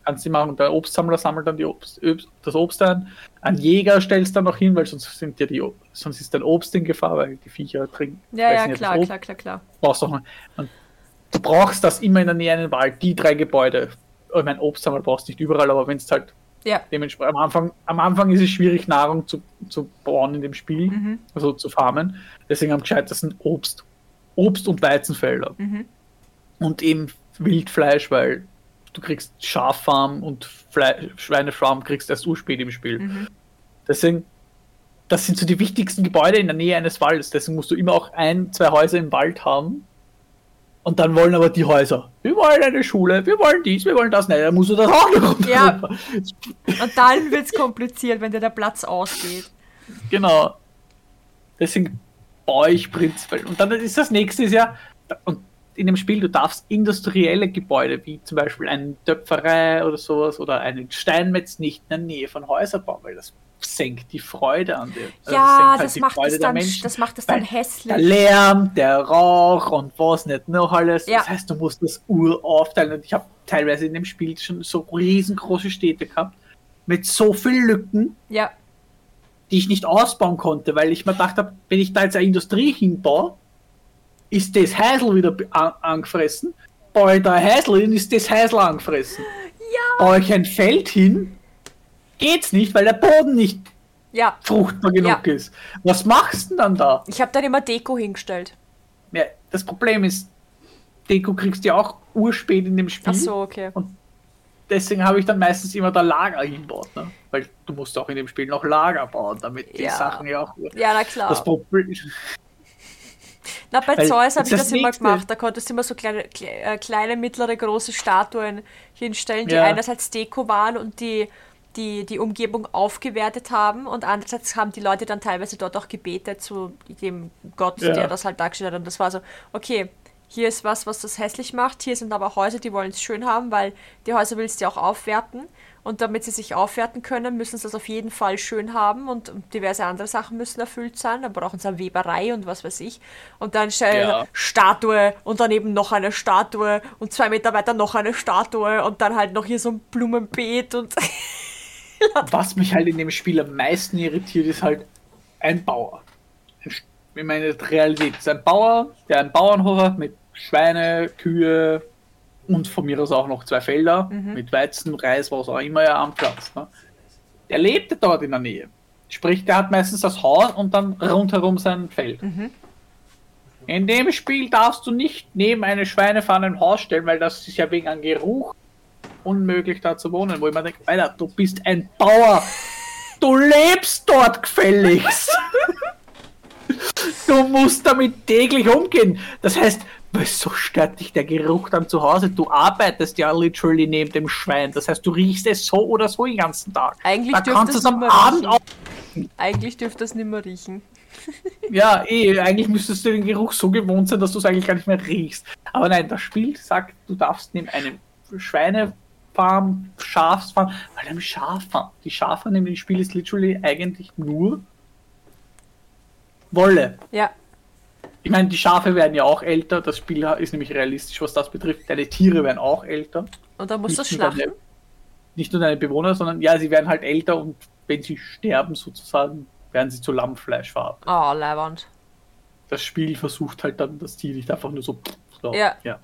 Kannst du machen der Obstsammler sammelt dann die Obst, das Obst ein. Ein Jäger stellst dann noch hin, weil sonst sind ja die sonst ist dein Obst in Gefahr, weil die Viecher trinken. Ja, ja, klar, klar, klar, klar. brauchst auch, und du brauchst das immer in der Nähe einen Wald, die drei Gebäude. Ich meine, Obstsammler brauchst du nicht überall, aber wenn es halt Ja. dementsprechend am Anfang, am Anfang ist es schwierig, Nahrung zu, zu bauen in dem Spiel, Mhm. also zu farmen. Deswegen haben gescheit, das sind Obst. Obst- und Weizenfelder. Mhm. Und eben Wildfleisch, weil du kriegst Schaffarm und Fle Schweinefarm kriegst erst urspät im Spiel. Mhm. Deswegen, das sind so die wichtigsten Gebäude in der Nähe eines Waldes. Deswegen musst du immer auch ein, zwei Häuser im Wald haben. Und dann wollen aber die Häuser, wir wollen eine Schule, wir wollen dies, wir wollen das. Nein, dann musst du das auch noch. Ja. Und dann wird es kompliziert, wenn dir der Platz ausgeht. Genau. Deswegen baue ich prinzipiell. Und dann ist das nächste ist ja, und in dem Spiel, du darfst industrielle Gebäude, wie zum Beispiel eine Töpferei oder sowas, oder einen Steinmetz nicht in der Nähe von Häusern bauen, weil das senkt die Freude an dir. Also ja, senkt halt das macht, Freude dann, Menschen. das macht es dann Weil Der hässlich. Lärm, der Rauch und was nicht noch alles. Ja. Das heißt, du musst das Ur aufteilen. Und ich habe teilweise in dem Spiel schon so riesengroße Städte gehabt, mit so vielen Lücken, Ja, die ich nicht ausbauen konnte, weil ich mir gedacht habe, wenn ich da jetzt eine Industrie hinbaue, ist das Häusl wieder an, angefressen. Da ein Häusl hin, ist das Häusl angefressen. ja, Baue ich ein Feld hin, geht's nicht, weil der Boden nicht ja. fruchtbar genug Ja. ist. Was machst du denn dann da? Ich habe dann immer Deko hingestellt. Ja, das Problem ist, Deko kriegst du ja auch urspät in dem Spiel. Ach so, okay. Deswegen habe ich dann meistens immer da Lager hinbaut, ne? Weil du musst auch in dem Spiel noch Lager bauen, damit die Ja. Sachen ja auch. Ja, na klar. Das Problem, Na, bei Weil Zeus habe ich das immer gemacht. Da konntest du immer so kleine, kle äh, kleine, mittlere, große Statuen hinstellen, die Ja. einerseits Deko waren und die, die die Umgebung aufgewertet haben und andererseits haben die Leute dann teilweise dort auch gebetet zu dem Gott, Ja. der das halt dargestellt hat. Und das war so, okay, hier ist was, was das hässlich macht. Hier sind aber Häuser, die wollen es schön haben, weil die Häuser willst du ja auch aufwerten. Und damit sie sich aufwerten können, müssen sie das auf jeden Fall schön haben und diverse andere Sachen müssen erfüllt sein. Dann brauchen sie eine Weberei und was weiß ich. Und dann stellen Ja. Statue und daneben noch eine Statue und zwei Meter weiter noch eine Statue und dann halt noch hier so ein Blumenbeet und was mich halt in dem Spiel am meisten irritiert, ist halt ein Bauer. Ich meine, Realität ist ein Bauer, der einen Bauernhof hat mit Schweine, Kühe und von mir aus auch noch zwei Felder mit Weizen, Reis, was auch immer er anpflanzt. Ne? Der lebte dort in der Nähe. Sprich, der hat meistens das Haus und dann rundherum sein Feld. In dem Spiel darfst du nicht neben eine Schweinefarm ein Haus stellen, weil das ist ja wegen einem Geruch unmöglich da zu wohnen, wo ich mir denke, Alter, du bist ein Bauer. Du lebst dort gefälligst. Du musst damit täglich umgehen. Das heißt, wieso stört dich der Geruch dann zu Hause? Du arbeitest ja literally neben dem Schwein. Das heißt, du riechst es so oder so den ganzen Tag. Eigentlich da kannst du es am nicht mehr Abend riechen. auch. eigentlich dürfte es nicht mehr riechen. Ja, eh, eigentlich müsstest du den Geruch so gewohnt sein, dass du es eigentlich gar nicht mehr riechst. Aber nein, das Spiel sagt, du darfst neben einem Schweinefarm, Schafsfarm, weil einem Schaffarm, die Schaffarm in dem Spiel ist literally eigentlich nur Wolle. Ja, Ich meine, die Schafe werden ja auch älter, das Spiel ist nämlich realistisch, was das betrifft. Deine Tiere werden auch älter. und dann musst du schlachten. deine- Nicht nur deine Bewohner, sondern ja, sie werden halt älter und wenn sie sterben sozusagen, werden sie zu Lammfleisch verarbeitet. Oh, Leiband. das Spiel versucht halt dann das Tier nicht einfach nur so. so Ja. ja.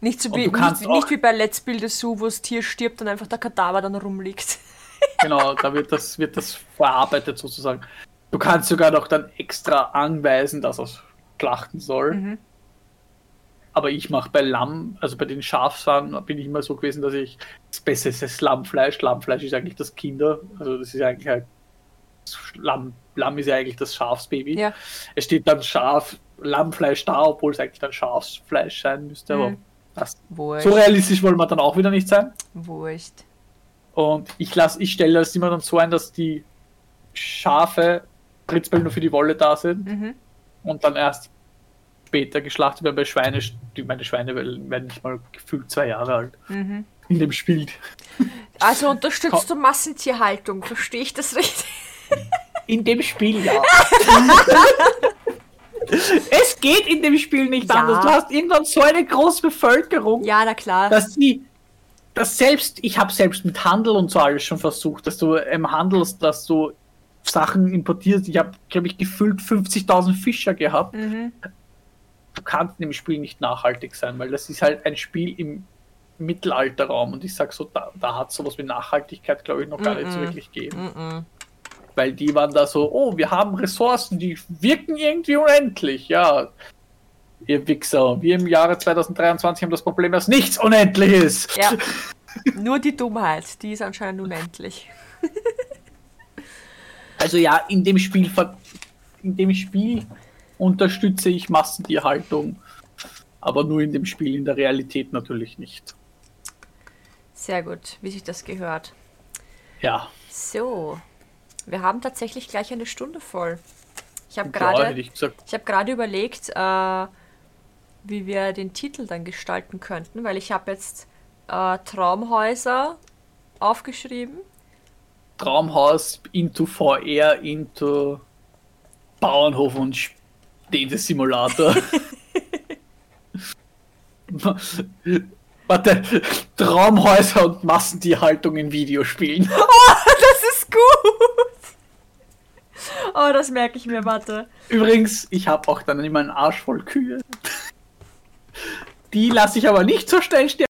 Nicht, so wie, nicht, nicht wie bei Let's Build the Zoo, wo das Tier stirbt und einfach der Kadaver dann rumliegt. Genau, da wird das, wird das verarbeitet sozusagen. Du kannst sogar noch dann extra anweisen, dass es schlachten soll. Mhm. Aber ich mache bei Lamm, also bei den Schafsfarmen, bin ich immer so gewesen, dass ich das Beste ist das Lammfleisch. Lammfleisch ist eigentlich das Kinder, also das ist eigentlich halt Lamm, Lamm ist ja eigentlich das Schafsbaby. Ja. Es steht dann Schaf, Lammfleisch da, obwohl es eigentlich dann Schafsfleisch sein müsste. Aber Mhm. das, Wurscht. so realistisch wollen wir dann auch wieder nicht sein. Wurscht. Und ich lasse, ich stelle das immer dann so ein, dass die Schafe prinzipiell nur für die Wolle da sind Mhm. Und dann erst später geschlachtet werden. Bei Schweine, meine Schweine werden nicht mal gefühlt zwei Jahre alt. Mhm. in dem Spiel. Also unterstützt du Massentierhaltung, verstehe ich das richtig? In dem Spiel, ja. es geht in dem Spiel nicht Ja. anders. Du hast irgendwann so eine große Bevölkerung, Ja, na klar. dass die, dass selbst, ich habe selbst mit Handel und so alles schon versucht, dass du im handelst, dass du Sachen importierst. Ich habe, glaube ich, gefühlt 50.000 Fischer gehabt. Mhm. Du kannst in dem Spiel nicht nachhaltig sein, weil das ist halt ein Spiel im Mittelalterraum und ich sag so, da, da hat sowas wie Nachhaltigkeit, glaube ich, noch gar nicht so wirklich gegeben. Mhm. Weil die waren da so, oh, wir haben Ressourcen, die wirken irgendwie unendlich. Ja, ihr Wichser, wir im Jahre 2023 haben das Problem, dass nichts unendlich ist. Ja. Nur die Dummheit, die ist anscheinend unendlich. Also ja, in dem Spiel, in dem Spiel unterstütze ich Massentierhaltung, aber nur in dem Spiel, in der Realität natürlich nicht. Sehr gut, wie sich das gehört. Ja, So, wir haben tatsächlich gleich eine Stunde voll. Ich habe ja gerade hätte ich. Ich habe gerade überlegt, äh, wie wir den Titel dann gestalten könnten, weil ich habe jetzt äh, Traumhäuser aufgeschrieben. Traumhaus into VR, into Bauernhof und Städtesimulator. Warte, Traumhäuser und Massentierhaltung in Videospielen. Das ist gut! Oh, das merke ich mir, warte. Übrigens, ich habe auch dann immer einen Arsch voll Kühe. Die lasse ich aber nicht so schnell sterben.